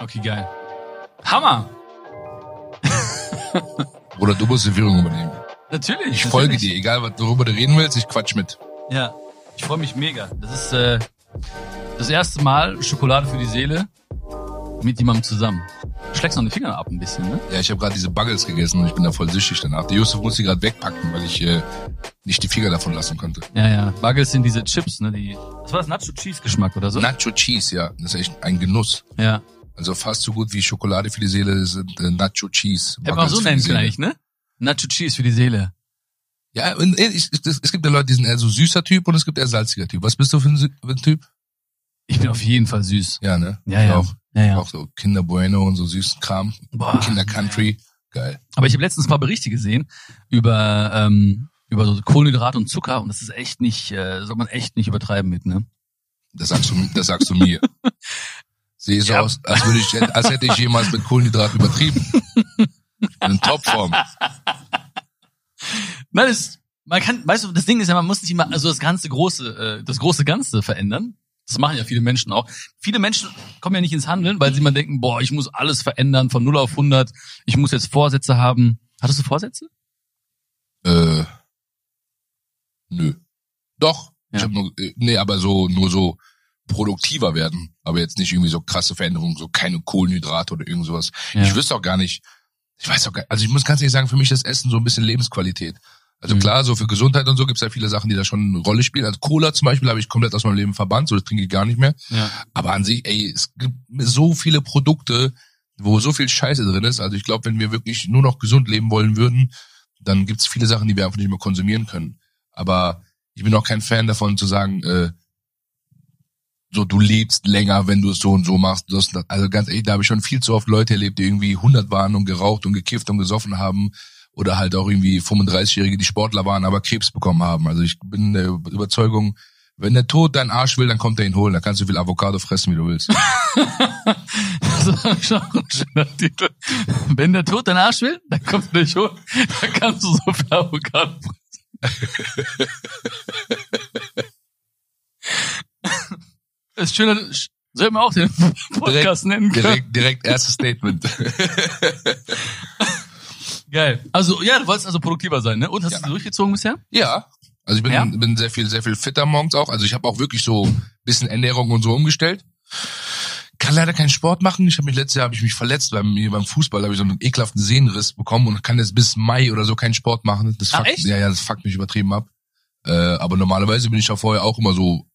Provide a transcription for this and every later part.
Okay, geil. Hammer! Oder du musst die Führung übernehmen. Natürlich. Ich folge natürlich. dir, egal was- worüber du reden willst, ich quatsch mit. Ja, ich freue mich mega. Das ist äh, das erste Mal Schokolade für die Seele mit jemandem zusammen. Du schlägst noch die Finger ab ein bisschen, ne? Ja, ich habe gerade diese Buggles gegessen und ich bin da voll süchtig danach. Der Yusuf muss sie gerade wegpacken, weil ich äh, nicht die Finger davon lassen konnte. Ja, ja. Buggles sind diese Chips, ne? Die, was war das? Nacho Cheese Geschmack oder so? Nacho Cheese, ja, das ist echt ein Genuss. ja. Also fast so gut wie Schokolade für die Seele sind äh, Nacho Cheese. Man auch so nennen eigentlich, ne? Nacho Cheese für die Seele. Ja, und äh, ich, es es gibt ja Leute, die sind eher so süßer Typ und es gibt eher salziger Typ. Was bist du für ein, für ein Typ? Ich bin auf jeden Fall süß. Ja, ne? Ja, Ich ja. Auch, Ja, ja. auch so Kinder Bueno und so süßen Kram. Boah, Kinder Country. Geil. Aber ich habe letztens mal Berichte gesehen über ähm, über so Kohlenhydrate und Zucker und das ist echt nicht, äh, soll man echt nicht übertreiben mit, ne? Das sagst du, das sagst du mir. Sehe so Ja. aus, als würde ich, als hätte ich jemals mit Kohlenhydraten übertrieben. In Topform. Nein, das, man kann, weißt du, das Ding ist ja, man muss nicht immer also das ganze große, äh, das große Ganze verändern. Das machen ja viele Menschen auch. Viele Menschen kommen ja nicht ins Handeln, weil sie immer denken, boah, ich muss alles verändern von 0 auf 100. Ich muss jetzt Vorsätze haben. Hattest du Vorsätze? Äh, nö. Doch. Ich Ja. hab nur, äh, nee, aber so, nur so produktiver werden. Aber jetzt nicht irgendwie so krasse Veränderungen, so keine Kohlenhydrate oder irgend sowas. Ja. Ich wüsste auch gar nicht, ich weiß auch gar also ich muss ganz ehrlich sagen, für mich ist Essen so ein bisschen Lebensqualität. Also Mhm. klar, so für Gesundheit und so gibt's ja viele Sachen, die da schon eine Rolle spielen. Also Cola zum Beispiel habe ich komplett aus meinem Leben verbannt, so das trinke ich gar nicht mehr. Ja. Aber an sich, ey, es gibt so viele Produkte, wo so viel Scheiße drin ist. Also ich glaube, wenn wir wirklich nur noch gesund leben wollen würden, dann gibt's viele Sachen, die wir einfach nicht mehr konsumieren können. Aber ich bin auch kein Fan davon zu sagen, äh, so du lebst länger, wenn du es so und so machst. Also ganz ehrlich, da habe ich schon viel zu oft Leute erlebt, die irgendwie 100 waren und geraucht und gekifft und gesoffen haben. Oder halt auch irgendwie 35-Jährige, die Sportler waren, aber Krebs bekommen haben. Also ich bin der Überzeugung, wenn der Tod deinen Arsch will, dann kommt er ihn holen. Da kannst du viel Avocado fressen, wie du willst. Das ist schon ein schöner Titel. Wenn der Tod deinen Arsch will, dann kommt er dich holen. Dann kannst du so viel Avocado fressen. Das ist schön, soll man auch den Podcast nennen können. Direkt, direkt erstes Statement. Geil. Also, ja, du wolltest also produktiver sein, ne? Und hast Ja. du durchgezogen bisher? Ja. Also ich bin, Ja? bin sehr viel, sehr viel fitter morgens auch. Also ich habe auch wirklich so ein bisschen Ernährung und so umgestellt. Kann leider keinen Sport machen. Ich habe mich letztes Jahr habe ich mich verletzt beim, beim Fußball, habe ich so einen ekelhaften Sehnenriss bekommen und kann jetzt bis Mai oder so keinen Sport machen. Das Ah, fuckt, echt? ja, ja, das fuckt mich übertrieben ab. Äh, aber normalerweise bin ich ja vorher auch immer so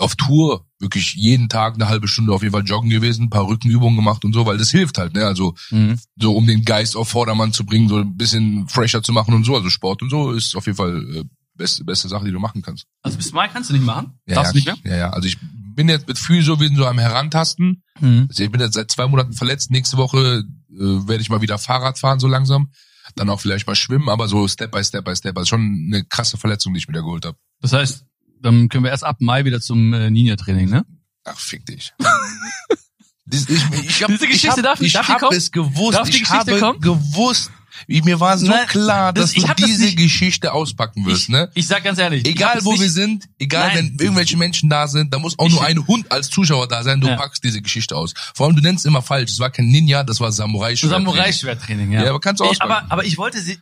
auf Tour, wirklich jeden Tag eine halbe Stunde auf jeden Fall joggen gewesen, ein paar Rückenübungen gemacht und so, weil das hilft halt, ne? Also Mhm. so um den Geist auf Vordermann zu bringen, so ein bisschen fresher zu machen und so. Also Sport und so ist auf jeden Fall äh, beste, beste Sache, die du machen kannst. Also bis Mai kannst du nicht machen? Ja, Darfst ja, du nicht mehr? Ja, ja. Also ich bin jetzt mit Physio, wir sind so am Herantasten. Mhm. Also ich bin jetzt seit zwei Monaten verletzt. Nächste Woche äh, werde ich mal wieder Fahrrad fahren, so langsam. Dann auch vielleicht mal schwimmen, aber so Step by Step by Step. Also schon eine krasse Verletzung, die ich wieder geholt habe. Das heißt, dann können wir erst ab Mai wieder zum äh, Ninja-Training, ne? Ach, fick dich. Dies- ich, ich hab, Diese Geschichte ich hab, darf- ich darf die hab es gewusst. Darf die ich habe kommen? gewusst. Ich, mir war so Nein, klar, das- dass ich du das diese Geschichte auspacken wirst, ich, ne? ich sag ganz ehrlich. Egal wo nicht, wir sind, egal Nein. wenn irgendwelche Menschen da sind, da muss auch Ich- nur ein Hund als Zuschauer da sein, du Ja. packst diese Geschichte aus. Vor allem, du nennst immer falsch, es war kein Ninja, das war samurai -Schwert. Samurai-Schwerttraining, ja. Ja, aber kannst du ich, auspacken. aber, aber ich wollte sie,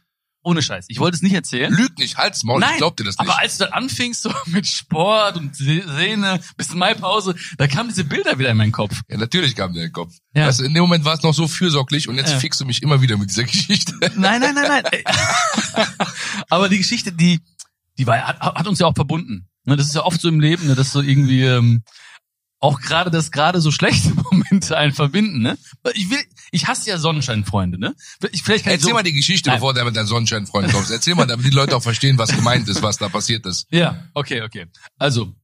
ohne Scheiß, ich wollte es nicht erzählen. Lüg nicht, halt's Maul, ich glaub dir das nicht. aber als du dann anfingst so mit Sport und Se- Sehne bis Maipause, da kamen diese Bilder wieder in meinen Kopf. ja, natürlich kam dir in den Kopf. Ja. Weißt in dem Moment war es noch so fürsorglich und jetzt Ja. fickst du mich immer wieder mit dieser Geschichte. Nein, nein, nein, nein. Ey. aber die Geschichte, die, die war, hat, hat uns ja auch verbunden. Ne, Das ist ja oft so im Leben, ne, dass so irgendwie ähm, auch gerade das gerade so schlechte Momente einen verbinden. Ne? Ich will, ich hasse ja Sonnenscheinfreunde. Ne? Ich, vielleicht kann ich Erzähl so, mal die Geschichte, Nein. bevor du mit deinem Sonnenscheinfreund kommst. Erzähl mal, damit die Leute auch verstehen, was gemeint ist, was da passiert ist. Ja, okay, okay. Also,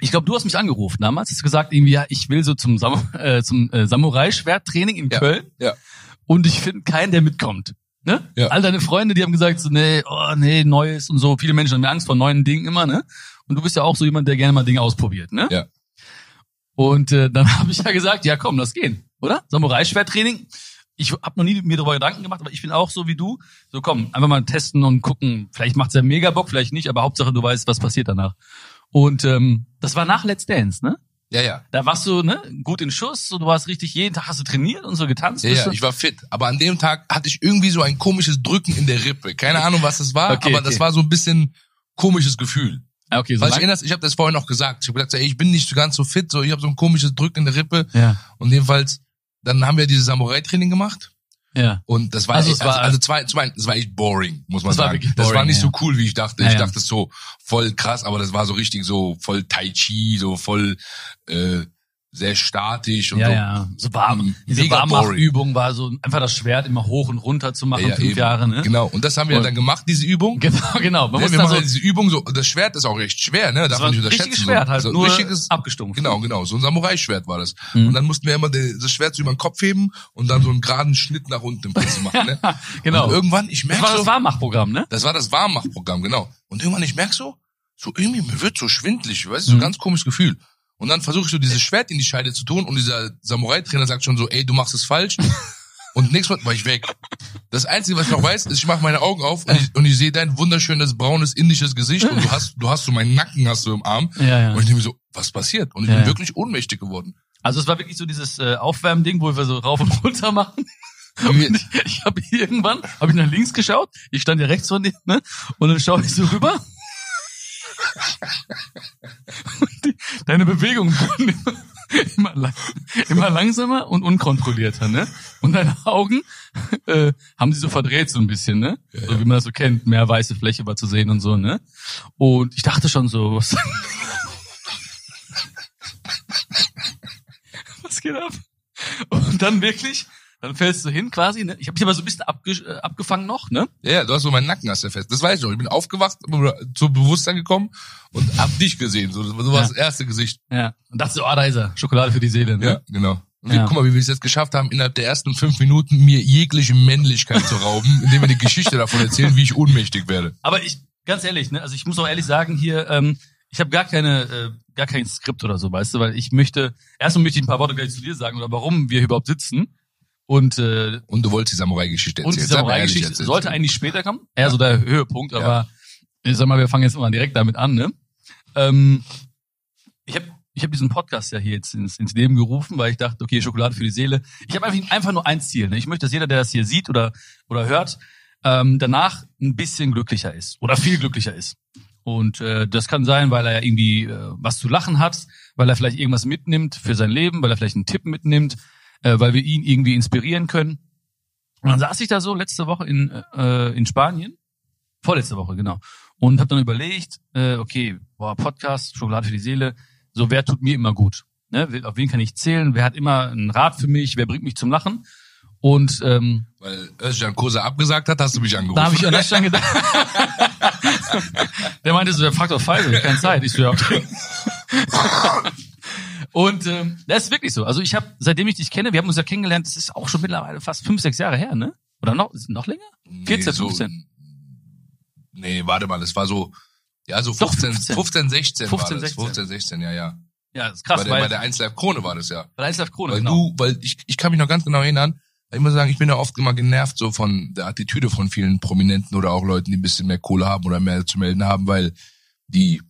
ich glaube, du hast mich angerufen damals, hast gesagt, irgendwie, ja, ich will so zum, Sam äh, zum äh, Samurai-Schwerttraining in Ja, Köln ja. und ich finde keinen, der mitkommt. Ne? Ja. All deine Freunde, die haben gesagt, so, nee, oh, nee, Neues und so. Viele Menschen haben Angst vor neuen Dingen immer, ne? Und du bist ja auch so jemand, der gerne mal Dinge ausprobiert, ne? Ja. Und äh, dann habe ich ja gesagt, ja komm, lass gehen, oder? Samurai-Schwerttraining. Ich habe noch nie mir darüber Gedanken gemacht, aber ich bin auch so wie du. So komm, einfach mal testen und gucken. Vielleicht macht's ja mega Bock, vielleicht nicht, aber Hauptsache du weißt, was passiert danach. Und ähm, das war nach Let's Dance, ne? Ja, ja. Da warst du ne, gut in Schuss, so, du warst richtig, jeden Tag hast du trainiert und so getanzt. Ja, ja, ich war fit. Aber an dem Tag hatte ich irgendwie so ein komisches Drücken in der Rippe. Keine Ahnung, was das war, Okay, aber okay. das war so ein bisschen komisches Gefühl. Ah, okay, so Weil ich erinnerst, ich habe das vorhin noch gesagt. Ich habe gesagt, ey, ich bin nicht ganz so fit, so ich habe so ein komisches Drücken in der Rippe. ja, Und jedenfalls, dann haben wir dieses Samurai-Training gemacht. ja. Und das war Also echt, es war- also, also zwei, zwei, das war echt boring, muss man Das war sagen. wirklich das war boring, nicht ja. so cool, wie ich dachte. Ja, ich dachte so voll krass, aber das war so richtig so voll Tai Chi, so voll äh, sehr statisch und Ja, so. ja, so warm. Diese Mega Warmachübung war so einfach das Schwert immer hoch und runter zu machen, Ja, fünf eben. Jahre, ne? Genau. Und das haben wir Und- dann gemacht, diese Übung. Genau, genau. Man Ja, muss wir machen so, ja diese Übung so, das Schwert ist auch recht schwer, ne? das Darf war man nicht unterschätzen. richtiges Schwert halt, so, nur richtiges, abgestumpft. Genau, genau. So ein Samurai-Schwert war das. Mhm. Und dann mussten wir immer de- das Schwert so über den Kopf heben und dann so einen geraden Schnitt nach unten im Prinzip machen, ne? genau. Und irgendwann, ich Das merke war so, das Warmachprogramm, ne? Das war das Warmmachprogramm, genau. Und irgendwann, ich merk so, so irgendwie, mir wird so schwindlig, weißt du, so Mhm. ein ganz komisches Gefühl. Und dann versuche ich so dieses Schwert in die Scheide zu tun und dieser Samurai-Trainer sagt schon so, ey, du machst es falsch. Und nächstes Mal war ich weg. Das Einzige, was ich noch weiß, ist, ich mache meine Augen auf und ich, und ich sehe dein wunderschönes, braunes, indisches Gesicht und du hast, du hast so meinen Nacken hast du im Arm. Ja, ja. Und ich denke mir so, was passiert? Und ich Ja, bin wirklich ohnmächtig geworden. Also es war wirklich so dieses äh, Aufwärmding, wo wir so rauf und runter machen. Und ich, ich habe irgendwann, habe ich nach links geschaut, ich stand ja rechts von dir, ne? Und dann schaue ich so rüber. Die, deine Bewegungen wurden immer, lang, immer langsamer und unkontrollierter, ne? Und deine Augen äh, haben sie so verdreht so ein bisschen, ne? So wie man das so kennt, mehr weiße Fläche war zu sehen und so, ne? Und ich dachte schon so, was, was geht ab? Und dann wirklich, dann fällst du hin quasi, ne? Ich habe dich aber so ein bisschen abge äh, abgefangen noch, ne? Ja, du hast so meinen Nacken hast du fest. Das weiß ich noch. Ich bin aufgewacht, zu Bewusstsein gekommen und hab dich gesehen. So, das war Ja. das erste Gesicht. Ja. Und dachte so, ah, da ist er. Schokolade für die Seele, ne? Ja, genau. Und Ja. guck mal, wie wir es jetzt geschafft haben, innerhalb der ersten fünf Minuten mir jegliche Männlichkeit zu rauben, indem wir die Geschichte davon erzählen, wie ich ohnmächtig werde. Aber ich, ganz ehrlich, ne, also ich muss auch ehrlich sagen, hier, ähm, ich habe gar keine, äh, gar kein Skript oder so, weißt du, weil ich möchte, erstmal möchte ich ein paar Worte gleich zu dir sagen oder warum wir hier überhaupt sitzen. Und, äh, Und du wolltest die Samurai-Geschichte und erzählen. die mal ehrlich Samurai-Geschichte sollte eigentlich später kommen. Eher so der Höhepunkt, aber ich sag mal, wir fangen jetzt mal direkt damit an, ne? Ähm, ich habe ich hab diesen Podcast ja hier jetzt ins, ins Leben gerufen, weil ich dachte, okay, Schokolade für die Seele. Ich habe einfach, einfach nur ein Ziel. Ne? Ich möchte, dass jeder, der das hier sieht oder, oder hört, ähm, danach ein bisschen glücklicher ist oder viel glücklicher ist. Und äh, das kann sein, weil er irgendwie äh, was zu lachen hat, weil er vielleicht irgendwas mitnimmt für sein Leben, weil er vielleicht einen Tipp mitnimmt, äh, weil wir ihn irgendwie inspirieren können. Und dann saß ich da so letzte Woche in, äh, in Spanien, vorletzte Woche, genau, und habe dann überlegt, äh, okay, boah, Podcast, Schokolade für die Seele, so wer tut mir immer gut? Ne? Auf wen kann ich zählen? Wer hat immer einen Rat für mich? Wer bringt mich zum Lachen? Und ähm, Weil Özcan Kosa abgesagt hat, hast du mich angerufen. da habe ich an Stelle gedacht. der meinte so, der fragt auf Pfizer, keine Zeit. Ich so, ja. Und ähm, das ist wirklich so. Also ich habe, seitdem ich dich kenne, wir haben uns ja kennengelernt, das ist auch schon mittlerweile fast fünf, sechs Jahre her, ne? Oder noch, noch länger? 14, 15. Nee, warte mal, das war so, ja, so Doch, 15, 15. 15, 16 15, war das. 16. 15, 16, ja, ja. Ja, das ist krass, bei, der, weil, bei der 1 Live Krone war das ja. bei der Einzelhaft Krone, Weil genau. du, weil ich, ich kann mich noch ganz genau erinnern, ich muss sagen, ich bin ja oft immer genervt so von der Attitüde von vielen Prominenten oder auch Leuten, die ein bisschen mehr Kohle haben oder mehr zu melden haben, weil die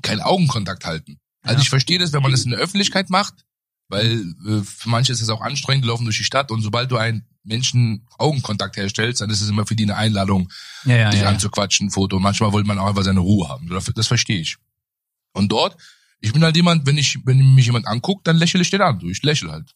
keinen Augenkontakt halten. Also Ja. ich verstehe das, wenn man das in der Öffentlichkeit macht, weil äh, für manche ist es auch anstrengend, laufen durch die Stadt und sobald du einen Menschen Augenkontakt herstellst, dann ist es immer für die eine Einladung, ja, ja, dich ja, anzuquatschen, ein Foto. Und manchmal wollte man auch einfach seine Ruhe haben. Das, verstehe ich. Und dort, ich bin halt jemand, wenn ich, wenn mich jemand anguckt, dann lächle ich den an. Ich lächle halt.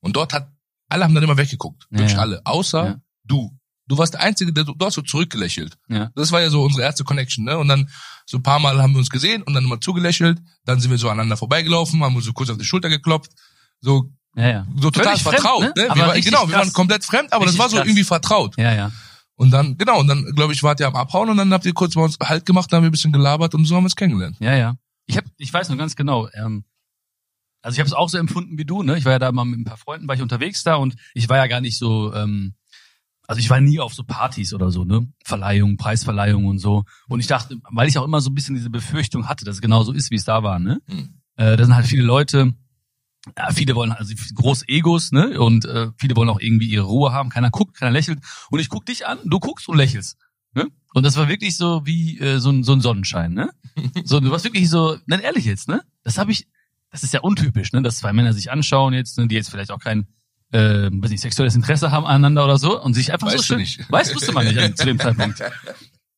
Und dort hat, alle haben dann immer weggeguckt. Wirklich alle. Außer du. Du warst der Einzige, der, du hast so zurückgelächelt. Ja. Das war ja so unsere erste Connection, ne? Und dann so ein paar Mal haben wir uns gesehen und dann immer zugelächelt. Dann sind wir so aneinander vorbeigelaufen, haben uns so kurz auf die Schulter geklopft. So, ja, ja. so total Völlig fremd, vertraut, ne? ne? Aber Wir richtig genau, wir krass. waren komplett fremd, aber das Richtig war so krass. irgendwie vertraut. Ja, ja. Und dann, genau, und dann, glaube ich, wart ihr am Abhauen und dann habt ihr kurz bei uns Halt gemacht, dann haben wir ein bisschen gelabert und so haben wir uns kennengelernt. Ja, ja. Ich hab, ich weiß noch ganz genau. Ähm, also ich habe es auch so empfunden wie du. Ne, ich war ja da mal mit ein paar Freunden, war ich unterwegs da und ich war ja gar nicht so. Ähm, also ich war nie auf so Partys oder so, ne? Verleihungen, Preisverleihungen und so. Und ich dachte, weil ich auch immer so ein bisschen diese Befürchtung hatte, dass es genau so ist, wie es da war, ne? Hm. Äh, da sind halt viele Leute, ja, viele wollen also groß Egos, ne? Und äh, viele wollen auch irgendwie ihre Ruhe haben. Keiner guckt, keiner lächelt. Und ich guck dich an, du guckst und lächelst. Ne? Und das war wirklich so wie äh, so, ein, so ein Sonnenschein, ne? So, du warst wirklich so, nein, ehrlich jetzt, ne? Das habe ich das ist ja untypisch, ne, dass zwei Männer sich anschauen jetzt, ne, die jetzt vielleicht auch kein äh, weiß nicht, sexuelles Interesse haben aneinander oder so und sich einfach Weißt so du schön. nicht. Weißt wusste man nicht zu dem Zeitpunkt.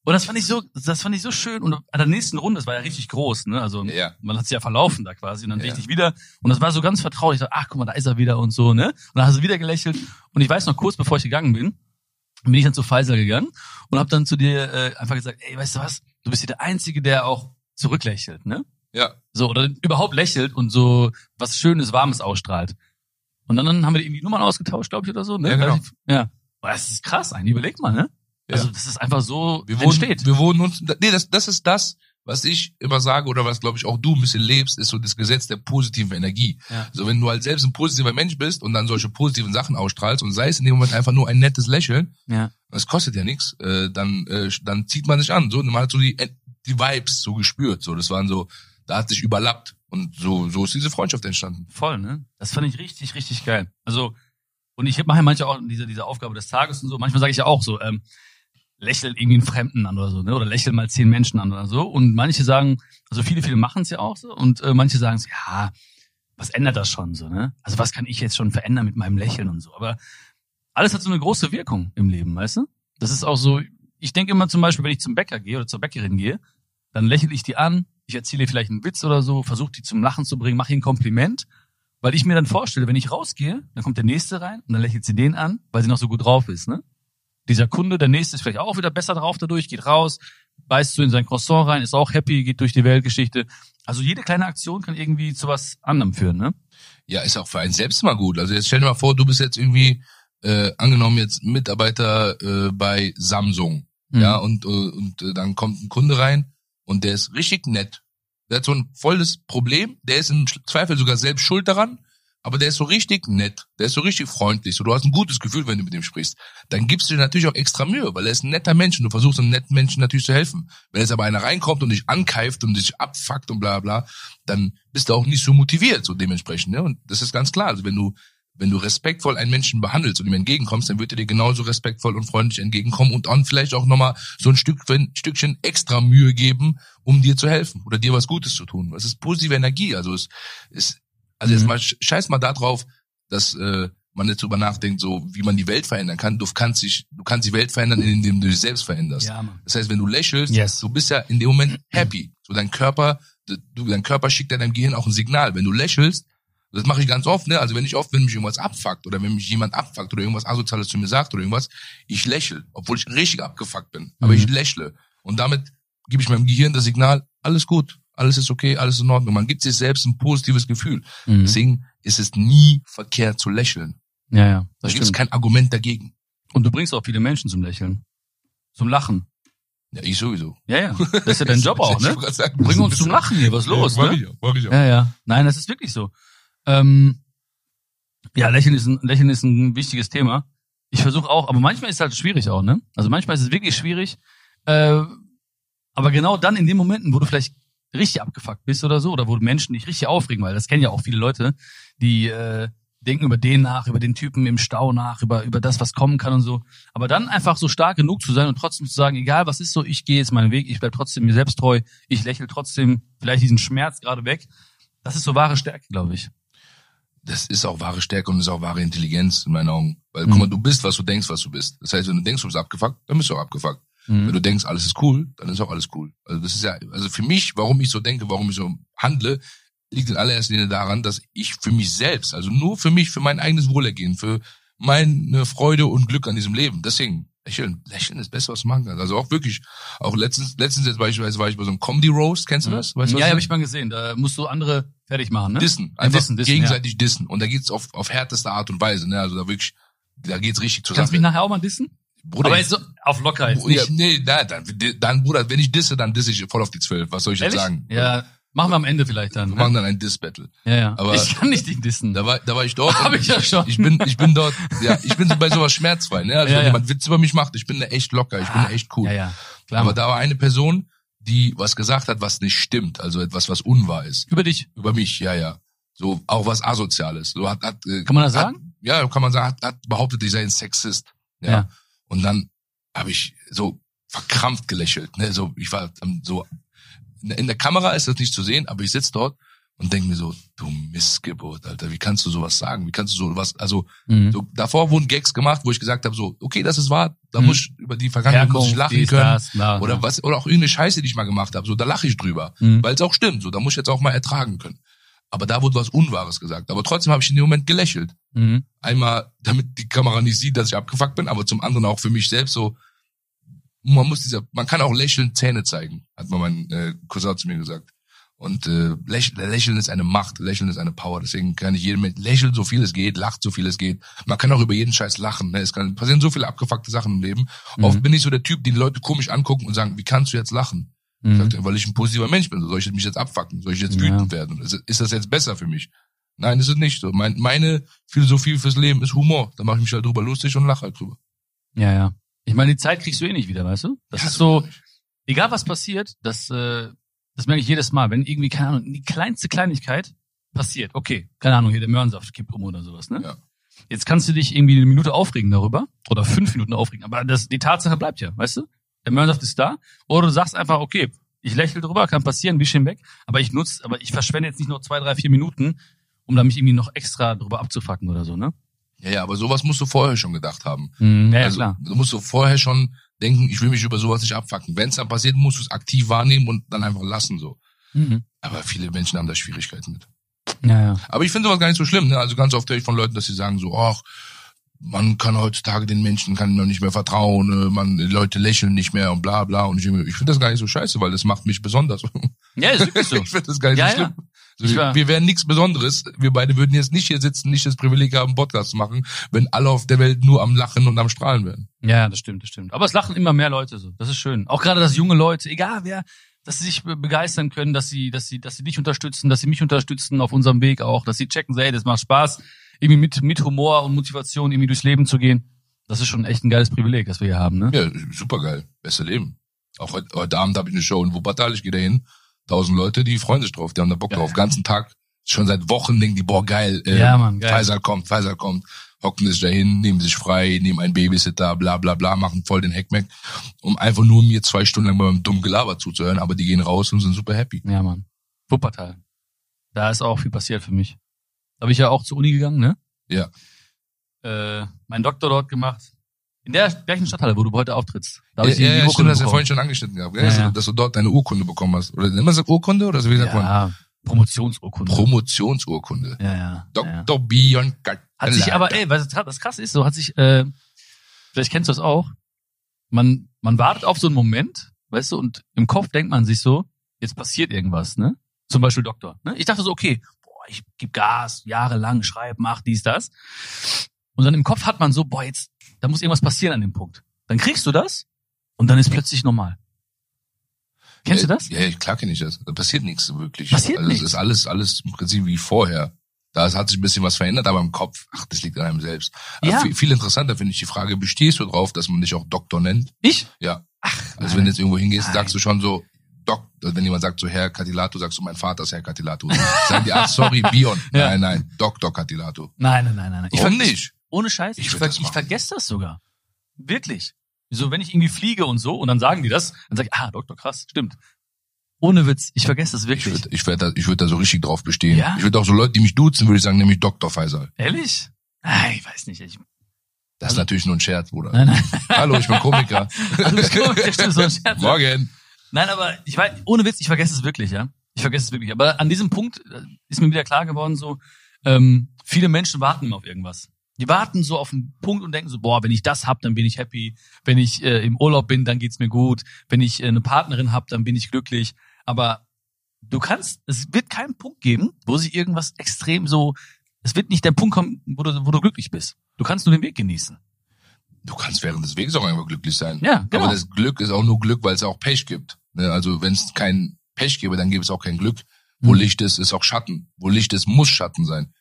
Und das fand ich so, das fand ich so schön. Und an der nächsten Runde, das war ja richtig groß, ne? Also Ja. man hat sich ja verlaufen da quasi und dann Ja. sehe ich dich wieder. Und das war so ganz vertraulich. Ich dachte, ach guck mal, da ist er wieder und so, ne? Und dann hast du wieder gelächelt. Und ich weiß noch, kurz bevor ich gegangen bin, bin ich dann zu Pfizer gegangen und habe dann zu dir äh, einfach gesagt, ey, weißt du was? Du bist hier der Einzige, der auch zurücklächelt, ne? Ja. So, oder überhaupt lächelt und so was Schönes, Warmes ausstrahlt. Und dann, haben wir die Nummern ausgetauscht, glaube ich, oder so, ne? Ja, genau. Ja. Boah, Das ist krass eigentlich, überleg mal, ne? Ja. Also das ist einfach so Wir wohnen, entsteht. wir wohnen uns, nee, das, das ist das, was ich immer sage oder was, glaube ich, auch du ein bisschen lebst, ist so das Gesetz der positiven Energie. Ja. So, wenn du halt selbst ein positiver Mensch bist und dann solche positiven Sachen ausstrahlst und sei es in dem Moment einfach nur ein nettes Lächeln, Ja. das kostet ja nichts, äh, dann, äh, dann zieht man sich an. So, man hat so die, die Vibes so gespürt. So, das waren so, da hat sich überlappt. Und so, so ist diese Freundschaft entstanden. Voll, ne? Das fand ich richtig, richtig geil. Also, und ich mache ja manchmal auch diese, diese Aufgabe des Tages und so. Manchmal sage ich ja auch so, ähm, lächel irgendwie einen Fremden an oder so, ne? Oder lächel mal zehn Menschen an oder so. Und manche sagen, also viele, viele machen es ja auch so. Und äh, manche sagen so, ja, was ändert das schon so, ne? Also was kann ich jetzt schon verändern mit meinem Lächeln und so. Aber alles hat so eine große Wirkung im Leben, weißt du? Das ist auch so, ich denke immer zum Beispiel, wenn ich zum Bäcker gehe oder zur Bäckerin gehe, dann lächle ich die an, ich erzähle vielleicht einen Witz oder so, versuche die zum Lachen zu bringen, mache ihr ein Kompliment, weil ich mir dann vorstelle, wenn ich rausgehe, dann kommt der Nächste rein und dann lächelt sie den an, weil sie noch so gut drauf ist, ne? Dieser Kunde, der Nächste ist vielleicht auch wieder besser drauf dadurch, geht raus, beißt so in sein Croissant rein, ist auch happy, geht durch die Weltgeschichte. Also jede kleine Aktion kann irgendwie zu was anderem führen, ne? Ja, ist auch für einen selbst mal gut. Also jetzt stell dir mal vor, du bist jetzt irgendwie, äh, angenommen jetzt Mitarbeiter äh, bei Samsung. Mhm. Ja, und, äh, und äh, dann kommt ein Kunde rein und der ist richtig nett. Der hat so ein volles Problem, der ist im Zweifel sogar selbst schuld daran, aber der ist so richtig nett, der ist so richtig freundlich, so du hast ein gutes Gefühl, wenn du mit ihm sprichst. Dann gibst du dir natürlich auch extra Mühe, weil er ist ein netter Mensch und du versuchst einem netten Menschen natürlich zu helfen. Wenn jetzt aber einer reinkommt und dich ankeift und dich abfuckt und bla bla, dann bist du auch nicht so motiviert, so dementsprechend. Ne? Und das ist ganz klar. Also wenn du wenn du respektvoll einen Menschen behandelst und ihm entgegenkommst, dann wird er dir genauso respektvoll und freundlich entgegenkommen und dann vielleicht auch nochmal so ein Stück, ein Stückchen extra Mühe geben, um dir zu helfen oder dir was Gutes zu tun. Es ist positive Energie. Also es ist, also jetzt Mhm. mal sch- scheiß mal da drauf, dass äh, man jetzt drüber nachdenkt, so wie man die Welt verändern kann. Du kannst dich, du kannst die Welt verändern, indem du dich selbst veränderst. Ja. Das heißt, wenn du lächelst, Yes. du bist ja in dem Moment happy. So dein Körper, du, dein Körper schickt deinem Gehirn auch ein Signal. Wenn du lächelst, das mache ich ganz oft, ne? Also wenn ich oft, wenn mich irgendwas abfuckt oder wenn mich jemand abfuckt oder irgendwas Asoziales zu mir sagt oder irgendwas, ich lächle, obwohl ich richtig abgefuckt bin. Aber Mhm. ich lächle. Und damit gebe ich meinem Gehirn das Signal, alles gut, alles ist okay, alles ist in Ordnung. Man gibt sich selbst ein positives Gefühl. Mhm. Deswegen ist es nie verkehrt zu lächeln. Ja, ja, Da das gibt es kein Argument dagegen. Und du bringst auch viele Menschen zum Lächeln. Zum Lachen. Ja, ich sowieso. Ja, ja. Das ist ja dein Job auch, ne? sagen, Bring uns zum Lachen hier, was los, ja, mach ne? ich auch, mach ich auch. Ja, ja. Nein, das ist wirklich so. Ähm, ja, Lächeln ist, ein, Lächeln ist ein wichtiges Thema. Ich versuche auch, aber manchmal ist es halt schwierig auch, ne? Also manchmal ist es wirklich schwierig. Äh, aber genau dann in den Momenten, wo du vielleicht richtig abgefuckt bist oder so, oder wo Menschen dich richtig aufregen, weil das kennen ja auch viele Leute, die äh, denken über den nach, über den Typen im Stau nach, über, über das, was kommen kann und so. Aber dann einfach so stark genug zu sein und trotzdem zu sagen, egal was ist so, ich gehe jetzt meinen Weg, ich bleib trotzdem mir selbst treu, ich lächle trotzdem vielleicht diesen Schmerz gerade weg. Das ist so wahre Stärke, glaube ich. Das ist auch wahre Stärke und ist auch wahre Intelligenz in meinen Augen. Weil, Mhm. guck mal, du bist, was du denkst, was du bist. Das heißt, wenn du denkst, du bist abgefuckt, dann bist du auch abgefuckt. Wenn Mhm. du denkst, alles ist cool, dann ist auch alles cool. Also das ist ja, also für mich, warum ich so denke, warum ich so handle, liegt in allererster Linie daran, dass ich für mich selbst, also nur für mich, für mein eigenes Wohlergehen, für meine Freude und Glück an diesem Leben. Deswegen, lächeln, lächeln ist das Beste, was du machen kannst. Also auch wirklich, auch letztens, letztens jetzt beispielsweise war ich bei so einem Comedy Roast, kennst du das? Weißt du, ja, das habe ich mal gesehen. Da musst du andere fertig machen, ne? Dissen. Einfach dissen, dissen, gegenseitig dissen. Und da geht's auf, auf härteste Art und Weise. Ne? Also da wirklich, da geht's richtig zur Kannst du mich nachher auch mal dissen? Bruder, Aber jetzt so auf locker jetzt ja, nee, na, dann, dann, Bruder, wenn ich disse, dann disse ich voll auf die Zwölf. Was soll ich jetzt Ehrlich? sagen? Ja, machen wir am Ende vielleicht dann. Wir Ne? machen dann ein Diss-Battle. Ja, ja. Aber- ich kann nicht dich dissen. Da war, da war ich dort. Hab ich ja schon. Ich bin, ich bin dort, ja, ich bin so bei sowas schmerzfrei, ne? Also Ja, wenn ja. jemand Witz über mich macht, ich bin da echt locker, ich bin da echt cool. Ja, ja. Klar. Aber da war eine Person, die was gesagt hat, was nicht stimmt, also etwas, was unwahr ist. Über dich. Über mich, ja, ja. So, auch was Asoziales. So hat, hat, äh, Kann man das hat, sagen? Ja, kann man sagen, hat, hat behauptet, ich sei ein Sexist. Ja. Ja. Und dann habe ich so verkrampft gelächelt. Ne? So, ich war so in der Kamera ist das nicht zu sehen, aber ich sitz dort und denke mir so, du Missgeburt, Alter, wie kannst du sowas sagen? Wie kannst du sowas, also Mhm. so, davor wurden Gags gemacht, wo ich gesagt habe, so, okay, das ist wahr, da Mhm. muss ich über die Vergangenheit muss ich lachen können. das, bla, Oder bla. was, oder auch irgendeine Scheiße, die ich mal gemacht habe, so, da lache ich drüber. Mhm. Weil es auch stimmt, so, da muss ich jetzt auch mal ertragen können. Aber da wurde was Unwahres gesagt. Aber trotzdem habe ich in dem Moment gelächelt. Mhm. Einmal, damit die Kamera nicht sieht, dass ich abgefuckt bin, aber zum anderen auch für mich selbst so, man muss dieser, man kann auch lächeln Zähne zeigen, hat mal mein äh, Cousin zu mir gesagt. Und äh, läch, Lächeln ist eine Macht, Lächeln ist eine Power. Deswegen kann ich jedem mit lächeln, so viel es geht, lacht so viel es geht. Man kann auch über jeden Scheiß lachen. Ne? Es kann passieren so viele abgefuckte Sachen im Leben. Mhm. Oft bin ich so der Typ, den Leute komisch angucken und sagen, wie kannst du jetzt lachen? Mhm. Sagt er, weil ich ein positiver Mensch bin. Soll ich mich jetzt abfacken? Soll ich jetzt Ja. wütend werden? Ist, das jetzt besser für mich? Nein, ist es nicht so. Mein, meine Philosophie fürs Leben ist Humor. Da mache ich mich halt drüber lustig und lache halt drüber. Ja, ja. Ich meine, die Zeit kriegst du eh nicht wieder, weißt du? Das Ja, ist so, egal was passiert, das, äh, das merke ich jedes Mal. Wenn irgendwie, keine Ahnung, die kleinste Kleinigkeit passiert, okay, keine Ahnung, hier der Möhrensaft kippt um oder sowas, ne? Ja. Jetzt kannst du dich irgendwie eine Minute aufregen darüber oder fünf Minuten aufregen, aber das, die Tatsache bleibt ja, weißt du? Der Möhrensaft ist da oder du sagst einfach, okay, ich lächle drüber, kann passieren, wisch ihn weg, aber ich nutze, aber ich verschwende jetzt nicht noch zwei, drei, vier Minuten, um da mich irgendwie noch extra drüber abzufacken oder so, ne? Ja, ja, aber sowas musst du vorher schon gedacht haben. Mhm, ja, ja, also, klar. Du musst so vorher schon denken, ich will mich über sowas nicht abfacken. Wenn es dann passiert, musst du es aktiv wahrnehmen und dann einfach lassen so. Mhm. Aber viele Menschen haben da Schwierigkeiten mit. Ja, ja. Aber ich finde sowas gar nicht so schlimm. Ne? Also ganz oft höre ich von Leuten, dass sie sagen so, ach, man kann heutzutage den Menschen kann noch nicht mehr vertrauen, äh, man Leute lächeln nicht mehr und bla bla. Und ich, ich finde das gar nicht so scheiße, weil das macht mich besonders. Ja, ist wirklich so. ich finde das gar nicht Ja, so schlimm. ja. Wir, wir wären nichts Besonderes. Wir beide würden jetzt nicht hier sitzen, nicht das Privileg haben, Podcast zu machen, wenn alle auf der Welt nur am Lachen und am Strahlen wären. Ja, das stimmt, das stimmt. Aber es lachen immer mehr Leute so. Das ist schön. Auch gerade, dass junge Leute, egal wer, dass sie sich be- begeistern können, dass sie, dass sie, dass sie dich unterstützen, dass sie mich unterstützen auf unserem Weg auch, dass sie checken, so, ey, das macht Spaß, irgendwie mit, mit Humor und Motivation irgendwie durchs Leben zu gehen. Das ist schon echt ein geiles Privileg, das wir hier haben, ne? Ja, super geil. Beste Leben. Auch heute, heute Abend habe ich eine Show in Wuppertal, ich gehe da hin. Tausend Leute, die freuen sich drauf, die haben da Bock Geil. drauf. Ganzen Tag, schon seit Wochen denken die, boah, geil, äh, Ja, Mann, geil. Faisal kommt, Faisal kommt, hocken sich dahin, nehmen sich frei, nehmen einen Babysitter, bla bla bla, machen voll den Heckmeck, um einfach nur mir zwei Stunden lang beim dummen Gelaber zuzuhören, aber die gehen raus und sind super happy. Ja, Mann. Wuppertal. Da ist auch viel passiert für mich. Da bin ich ja auch zur Uni gegangen, ne? Ja. Äh, meinen Doktor dort gemacht. In der gleichen Stadthalle, wo du heute auftrittst. Da Ja, ich die ja, ja, stimmt, Urkunde hast du ja vorhin schon angeschnitten gehabt, gell? Ja, Dass du- ja. dass du dort deine Urkunde bekommen hast. Oder nennt man das Urkunde oder so wie sagt man? Ja, Promotionsurkunde. Promotionsurkunde. ja, ja. ja. Dr. Bion Hat sich aber, ey, was das krass ist, so hat sich, äh, vielleicht kennst du das auch, man, man wartet auf so einen Moment, weißt du, und im Kopf denkt man sich so, jetzt passiert irgendwas, ne? Zum Beispiel Doktor. Ne? Ich dachte so, okay, boah, ich gebe Gas, jahrelang, schreib, mach dies, das. Und dann im Kopf hat man so, boah, jetzt, da muss irgendwas passieren an dem Punkt. Dann kriegst du das und dann ist plötzlich normal. Kennst du das? Ja, ja, klar kenne ich das. Da passiert nichts wirklich. Passiert also nichts. Es ist alles, alles im Prinzip wie vorher. Da hat sich ein bisschen was verändert, aber im Kopf, ach, das liegt an einem selbst. Aber Ja. Viel, viel interessanter finde ich die Frage, bestehst du drauf, dass man dich auch Doktor nennt? Ich? Ja. Ach, Also nein. wenn du jetzt irgendwo hingehst, Nein. sagst du schon so, Dok, also wenn jemand sagt so Herr Catilato, sagst du, mein Vater ist Herr Catilato. Sagen die, ach sorry, Bion. Ja. Nein, nein, Doktor Catilato. Nein, nein, nein, nein. Ich Warum ver- nicht? Ohne Scheiß, Ich ich, ver ich vergesse das sogar. Wirklich. So, wenn ich irgendwie fliege und so und dann sagen die das, dann sag ich, ah, Doktor, krass, stimmt. Ohne Witz, ich vergesse das Ich wirklich. würde ich würd da, ich würd da so richtig drauf bestehen. Ja? Ich würde auch so Leute, die mich duzen, würde ich sagen, nämlich Doktor Faisal. Ehrlich? Nein, ich weiß nicht. Ich, Das ist Also- natürlich nur ein Scherz, Bruder. nein, nein. Hallo, ich bin Komiker. Also, du bist das stimmt, so ein Scherz. Morgen. Nein, aber ich weiß, ohne Witz, ich vergesse es wirklich, ja. Ich vergesse es wirklich. Aber an diesem Punkt äh, ist mir wieder klar geworden, so, ähm, viele Menschen warten immer auf irgendwas. Die warten so auf einen Punkt und denken so, boah, wenn ich das hab, dann bin ich happy. Wenn ich äh, im Urlaub bin, dann geht's mir gut. Wenn ich äh, eine Partnerin hab, dann bin ich glücklich. Aber du kannst, es wird keinen Punkt geben, wo sich irgendwas extrem so, es wird nicht der Punkt kommen, wo du, wo du glücklich bist. Du kannst nur den Weg genießen. Du kannst während des Weges auch einfach glücklich sein. Ja, genau. Aber das Glück ist auch nur Glück, weil es auch Pech gibt. Ne, Also wenn es kein Pech gäbe, dann gäbe es auch kein Glück. Wo Mhm. Licht ist, ist auch Schatten. Wo Licht ist, muss Schatten sein.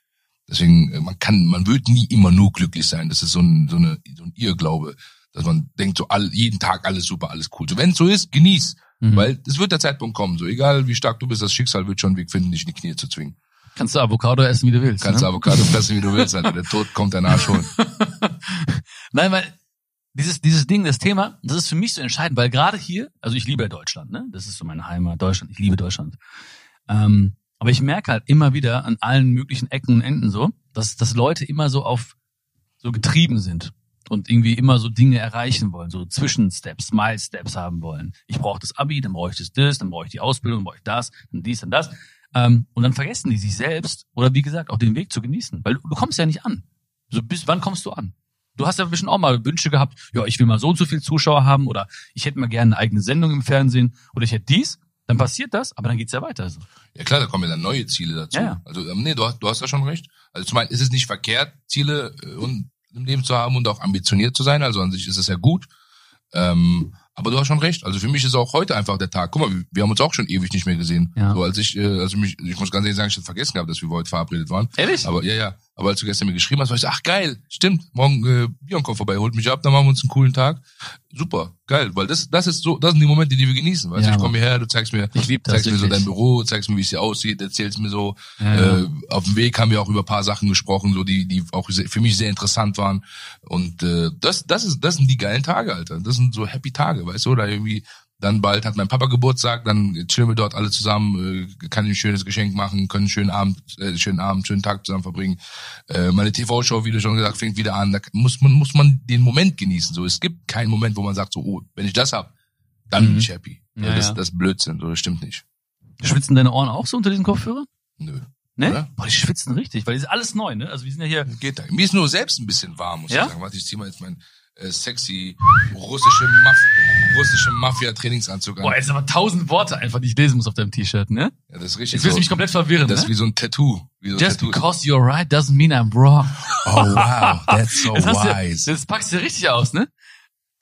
Deswegen, äh, man kann, man wird nie immer nur glücklich sein. Das ist so ein, so eine, so ein Irrglaube, dass man denkt so all, jeden Tag alles super, alles cool. So, wenn es so ist, genieß. Mhm. Weil es wird der Zeitpunkt kommen. So, egal wie stark du bist, das Schicksal wird schon einen Weg finden, dich in die Knie zu zwingen. Kannst du Avocado essen, wie du willst. Kannst ne? du Avocado fressen, wie du willst, Alter. Der Tod kommt danach schon. Nein, weil dieses, dieses Ding, das Thema, das ist für mich so entscheidend, weil gerade hier, also ich liebe Deutschland, ne? Das ist so meine Heimat, Deutschland. Ich liebe Deutschland. Ähm, Aber ich merke halt immer wieder an allen möglichen Ecken und Enden so, dass, dass Leute immer so auf so getrieben sind und irgendwie immer so Dinge erreichen wollen, so Zwischensteps, Milesteps haben wollen. Ich brauche das Abi, dann brauche ich das, das, dann brauche ich die Ausbildung, dann brauche ich das, dann dies, dann das. Ähm, und dann vergessen die sich selbst oder wie gesagt auch den Weg zu genießen, weil du, du kommst ja nicht an. So bis wann kommst du an? Du hast ja bestimmt auch mal Wünsche gehabt, ja, ich will mal so und so viel Zuschauer haben oder ich hätte mal gerne eine eigene Sendung im Fernsehen oder ich hätte dies. Dann passiert das, aber dann geht's ja weiter. Also. Ja klar, da kommen ja dann neue Ziele dazu. Ja, ja. Also ähm, nee, du, hast- du hast ja schon recht. Also zum einen ist es nicht verkehrt, Ziele äh, und im Leben zu haben und auch ambitioniert zu sein. Also an sich ist es ja gut. Ähm, aber du hast schon recht. Also für mich ist auch heute einfach der Tag. Guck mal, wir, haben uns auch schon ewig nicht mehr gesehen. Ja. So als ich, äh, also mich, ich muss ganz ehrlich sagen, ich hatte vergessen gehabt, dass wir heute verabredet waren. Ehrlich? Aber ja, ja. Aber als du gestern mir geschrieben hast, war ich so, ach geil, stimmt. Morgen äh, Björn kommt vorbei, holt mich ab, dann machen wir uns einen coolen Tag. Super, geil, weil das, das ist so, das sind die Momente, die wir genießen. Weißt Ja, du, ich komme hierher, du zeigst mir, Ich lieb das zeigst mir so wirklich. dein Büro, zeigst mir, wie es hier aussieht, erzählst mir so. Ja. Äh, auf dem Weg haben wir auch über ein paar Sachen gesprochen, so die, die auch sehr, für mich sehr interessant waren. Und äh, das, das ist, das sind die geilen Tage, Alter. Das sind so happy Tage, weißt du? Oder irgendwie dann bald hat mein Papa Geburtstag, dann chillen wir dort alle zusammen, äh, kann ich ein schönes Geschenk machen, können einen schönen Abend, äh, schönen Abend, schönen Tag zusammen verbringen. Äh, meine TV-Show, wie du schon gesagt, fängt wieder an. Da muss man, muss man den Moment genießen. So, es gibt keinen Moment, wo man sagt, so, oh, wenn ich das hab, dann bin Mhm. ich happy. Ja, das, ja. das ist Blödsinn, so, das stimmt nicht. Schwitzen deine Ohren auch so unter diesen Kopfhörern? Nö. Ne? Oder? Boah, die schwitzen richtig, weil die ist alles neu, ne? Also wir sind ja hier. Geht da. Mir ist nur selbst ein bisschen warm, muss Ja? ich sagen. Warte, ich zieh mal jetzt meinen äh, sexy russische, Maf russische Mafia-Trainingsanzug an. Boah, jetzt aber tausend Worte einfach, die ich lesen muss auf deinem T-Shirt, ne? ja, das ist richtig. Jetzt willst du so, mich komplett verwirren, das ist ne? wie so ein Tattoo. Wie so Just Tattoo. because you're right doesn't mean I'm wrong. Oh wow, that's so Jetzt hast du, wise. jetzt packst du richtig aus, ne?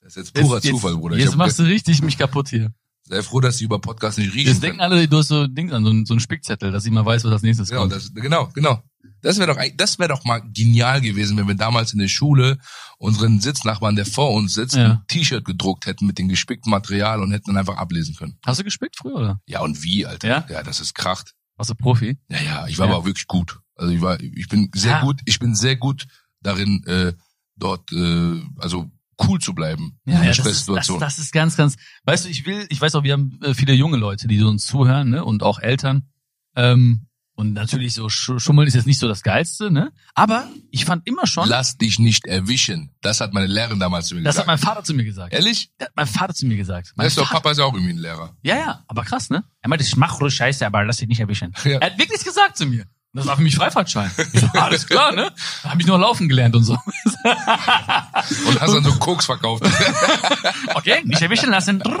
Das ist jetzt purer jetzt, Zufall, Bruder. Jetzt, jetzt machst du richtig mich kaputt hier. sehr froh, dass die über Podcast nicht riechen Jetzt denken alle, du hast so Ding an, so ein, so ein Spickzettel, dass ich mal weiß, was als nächstes Genau, kommt. das, genau, genau. Das wäre doch, das wäre doch mal genial gewesen, wenn wir damals in der Schule unseren Sitznachbarn, der vor uns sitzt, Ja. ein T-Shirt gedruckt hätten mit dem gespickten Material und hätten dann einfach ablesen können. Hast du gespickt früher, oder? Ja, und wie, Alter? Ja? ja das ist kracht. Warst du Profi? Ja, ja, ich war Ja. aber auch wirklich gut. Also ich war, ich bin sehr Ja. gut, ich bin sehr gut darin, äh, dort, äh, also cool zu bleiben in einer das, ist, das, Stresssituation. das ist ganz, ganz. Weißt du, ich will, ich weiß auch, wir haben äh, viele junge Leute, die so uns zuhören, ne, und auch Eltern. Ähm, und natürlich so Sch- Schummeln ist jetzt nicht so das Geilste, ne? Aber ich fand immer schon, Lass dich nicht erwischen. Das hat meine Lehrerin damals zu mir das hat gesagt. mein Vater zu mir gesagt. Ehrlich? Das hat mein Vater zu mir gesagt. Mein Weißt du, Vater, Papa ist ja auch irgendwie ein Lehrer. ja, ja, aber krass, ne? Er meinte, ich mach ruhig Scheiße, aber lass dich nicht erwischen. Ja. Er hat wirklich gesagt zu mir. Das war für mich Freifahrtschein. So, alles klar, ne? Da habe ich nur laufen gelernt und so. Und hast dann so Koks verkauft. Okay, nicht erwischen lassen.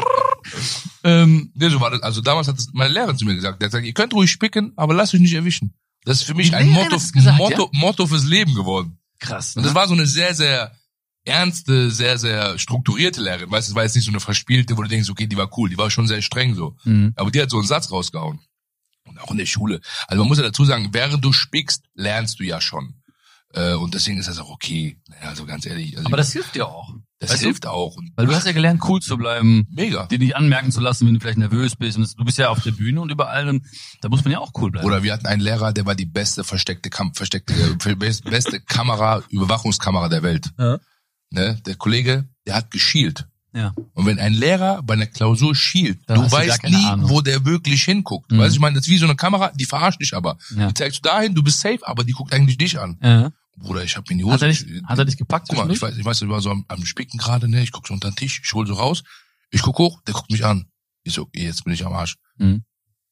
ähm, nee, so war das. Also damals hat das meine Lehrerin zu mir gesagt. Der hat gesagt, ihr könnt ruhig spicken, aber lasst euch nicht erwischen. Das ist für mich ein Motto, gesagt, Motto, Motto fürs Leben geworden. krass. Und Ne? das war so eine sehr, sehr ernste, sehr, sehr strukturierte Lehrerin. Weißt du, es war jetzt nicht so eine verspielte, wo du denkst, okay, die war cool, die war schon sehr streng so. Mhm. Aber die hat so einen Satz rausgehauen. Und auch in der Schule. Also man muss ja dazu sagen, während du spickst, lernst du ja schon. Äh, Und deswegen ist das auch okay. Also ganz ehrlich. Also Aber das hilft dir auch. Das weißt du? hilft auch. Und Weil du hast ja gelernt, cool zu bleiben, mega. dir nicht anmerken zu lassen, wenn du vielleicht nervös bist. Und das, du bist ja auf der Bühne und überall. Und da muss man ja auch cool bleiben. Oder wir hatten einen Lehrer, der war die beste versteckte, Kam versteckte, äh, best- beste Kamera, Überwachungskamera der Welt. Ja. Ne? Der Kollege, der hat geschielt. ja. Und wenn ein Lehrer bei einer Klausur schielt, du du weißt nie, Ahnung. wo der wirklich hinguckt. Mhm. Weißt du, ich meine, das ist wie so eine Kamera, die verarscht dich aber. Ja. Die zeigst du dahin, du bist safe, aber die guckt eigentlich dich an. Ja. Bruder, ich hab in die Hose. Hat er dich, hat er dich gepackt? Guck mal, ich weiß, ich weiß, ich war so am, am Spicken gerade, ne? Ich guck so unter den Tisch, ich hol so raus, ich guck hoch, der guckt mich an. Ich so, jetzt bin ich am Arsch. Mhm.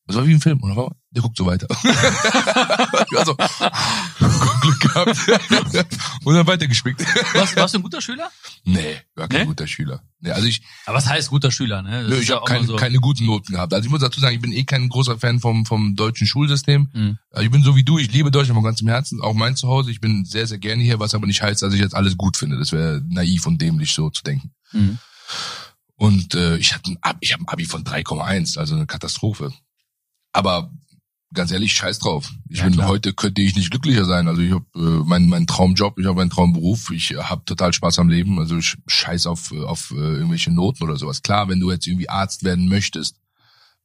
Das war wie im Film, oder? Der guckt so weiter. ich war so, Glück gehabt. Und dann weitergespickt. warst, warst du ein guter Schüler? nee, war kein Nee? guter Schüler. Nee, also ich, Aber was heißt guter Schüler, ne? Nö, ich ja habe so. keine guten Noten gehabt. Also ich muss dazu sagen, ich bin eh kein großer Fan vom, vom deutschen Schulsystem. Mhm. Also ich bin so wie du, ich liebe Deutschland von ganzem Herzen, auch mein Zuhause. Ich bin sehr, sehr gerne hier, was aber nicht heißt, dass ich jetzt alles gut finde. Das wäre naiv und dämlich so zu denken. Mhm. Und äh, ich hatte ein Abi, ich habe ein Abi von 3,1, also eine Katastrophe. Aber ganz ehrlich, scheiß drauf. Ich Ja, bin klar. heute könnte ich nicht glücklicher sein. Also ich habe äh, meinen mein Traumjob, ich habe meinen Traumberuf, ich habe total Spaß am Leben. Also ich scheiß auf äh, auf äh, irgendwelche Noten oder sowas. Klar, wenn du jetzt irgendwie Arzt werden möchtest,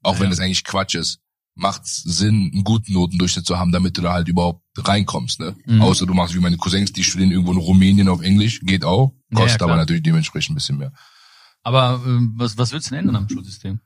auch Ja, wenn das eigentlich Quatsch ist, macht's Sinn, einen guten Notendurchschnitt zu haben, damit du da halt überhaupt reinkommst. Ne? Mhm. Außer du machst wie meine Cousins, die studieren irgendwo in Rumänien auf Englisch, geht auch, Ja, ja, kostet aber natürlich dementsprechend ein bisschen mehr. Aber ähm, was, was willst du denn ändern am Schulsystem?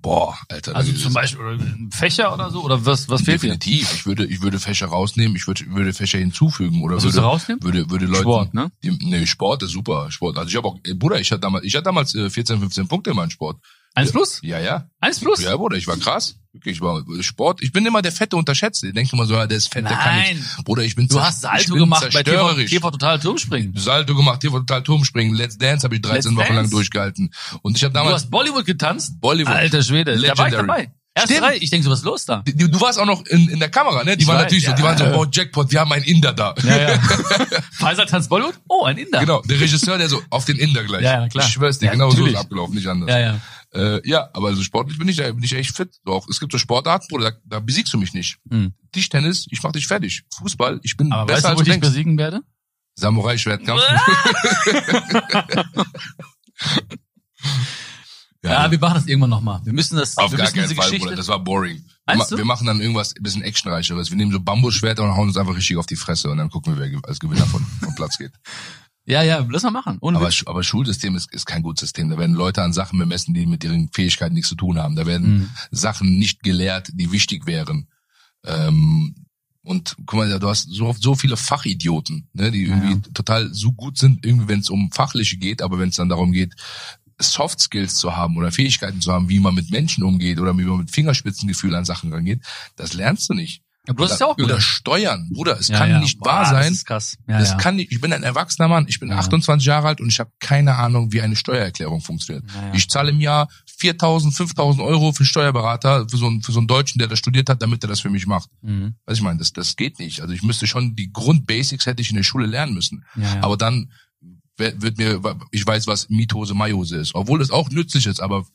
Boah, Alter. Also zum Beispiel oder Fächer oder so? Oder was, was fehlt dir? Definitiv. Ich würde, ich würde Fächer rausnehmen, ich würde, würde Fächer hinzufügen oder Was würde, rausnehmen? würde, würde Leuten. Sport, ne? Die, nee, Sport ist super. Sport. Also ich habe auch, äh, Bruder, ich hatte damals, ich hatte damals äh, 14, 15 Punkte in meinem Sport. Eins plus? Ja, ja. Eins plus? Ja, Bruder, ich war krass. Ich war Sport. Ich bin immer der Fette unterschätzt. Ich denke immer so, ja, der ist fett, der kann Nein. nicht. Bruder, ich bin Du hast Salto gemacht bei TV. TV Total Turmspringen. Salto gemacht, TV total Turmspringen, Let's Dance habe ich 13 Let's Wochen lang Dance? durchgehalten. Und ich habe Du damals hast Bollywood getanzt? Bollywood. Alter Schwede, da war ich Legendary. dabei. Erste Stimmt. Ich denke so, was ist los da? Du, du warst auch noch in, in der Kamera, ne? Die Ich waren weiß, natürlich so, die ja. waren so, oh Jackpot, wir haben einen Inder da. Ja, ja. Pfizer tanzt Bollywood? Oh, ein Inder. Genau, der Regisseur, der so auf den Inder gleich. Ja, ja, klar. Ich schwör's dir, Ja, genau so ist natürlich. abgelaufen, nicht anders. Ja, ja. Äh, ja, aber so sportlich bin ich, bin ich echt fit. Doch, es gibt so Sportarten, Bruder, da, da besiegst du mich nicht. Hm. Tischtennis, ich mach dich fertig. Fußball, ich bin Aber weißt besser du, wo als ich du dich denkst. besiegen werde? Samurai-Schwertkampf. Ja, wir machen das irgendwann nochmal. Wir müssen das, Auf wir gar keinen Fall, Geschichte. Bruder, das war boring. Wir, Meinst ma- du? wir machen dann irgendwas ein bisschen actionreicheres. Wir nehmen so Bambusschwerter und hauen uns einfach richtig auf die Fresse und dann gucken wir, wer als Gewinner von, vom Platz geht. ja, ja, lass mal machen. Ohne Aber, aber Schulsystem ist, ist kein gutes System. Da werden Leute an Sachen bemessen, die mit ihren Fähigkeiten nichts zu tun haben. Da werden Mhm. Sachen nicht gelehrt, die wichtig wären. Ähm, und guck mal, du hast so oft so viele Fachidioten, ne, die irgendwie Ja. total so gut sind, irgendwie wenn es um fachliche geht, aber wenn es dann darum geht, Soft Skills zu haben oder Fähigkeiten zu haben, wie man mit Menschen umgeht oder wie man mit Fingerspitzengefühl an Sachen rangeht, das lernst du nicht. Aber du hast es ja auch oder gelernt. Steuern, Bruder, es Ja, kann ja. nicht Boah, wahr sein, Das ist krass. Ja, das ja. kann nicht. Ich bin ein erwachsener Mann. Ich bin Ja. 28 Jahre alt und ich habe keine Ahnung, wie eine Steuererklärung funktioniert. Ja, ja. Ich zahle im Jahr 4.000, 5.000 Euro für einen Steuerberater, für so einen, für so einen Deutschen, der das studiert hat, damit er das für mich macht. Mhm. Was ich meine, das, das geht nicht. Also ich müsste schon die Grundbasics hätte ich in der Schule lernen müssen. Ja, ja. Aber dann wird mir, ich weiß, was Mitose, Meiose ist. Obwohl es auch nützlich ist, aber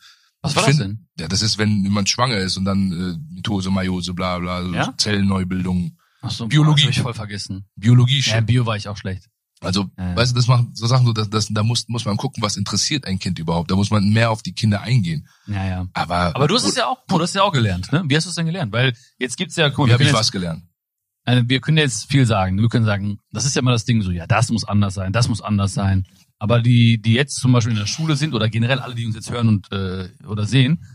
Was war das denn? Ja, das ist, wenn jemand schwanger ist und dann äh, Mitose, Meiose, bla bla, so Ja? Zellenneubildung, Ach so, Biologie. Das hab ich voll vergessen. Biologie, Ja, Bio war ich auch schlecht. Also, Ja, weißt du, das machen so Sachen so, dass, dass, da muss, muss man gucken, was interessiert ein Kind überhaupt. Da muss man mehr auf die Kinder eingehen. Ja, ja. Aber, Aber du hast es ja auch, du hast es ja auch gelernt, ne? Wie hast du es denn gelernt? Weil jetzt gibt's ja, guck mal, wie habe ich was gelernt? äh, wir können jetzt viel sagen. Wir können sagen, das ist ja immer das Ding so, ja, das muss anders sein, das muss anders sein. Aber die, die jetzt zum Beispiel in der Schule sind oder generell alle, die uns jetzt hören und äh, oder sehen,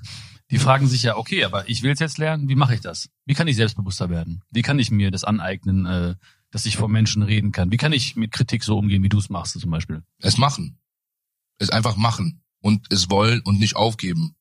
die fragen sich ja, okay, aber ich will es jetzt lernen, wie mache ich das? Wie kann ich selbstbewusster werden? Wie kann ich mir das aneignen, äh, dass ich vor Menschen reden kann? Wie kann ich mit Kritik so umgehen, wie du es machst zum Beispiel? Es machen. Es einfach machen. Und es wollen und nicht aufgeben.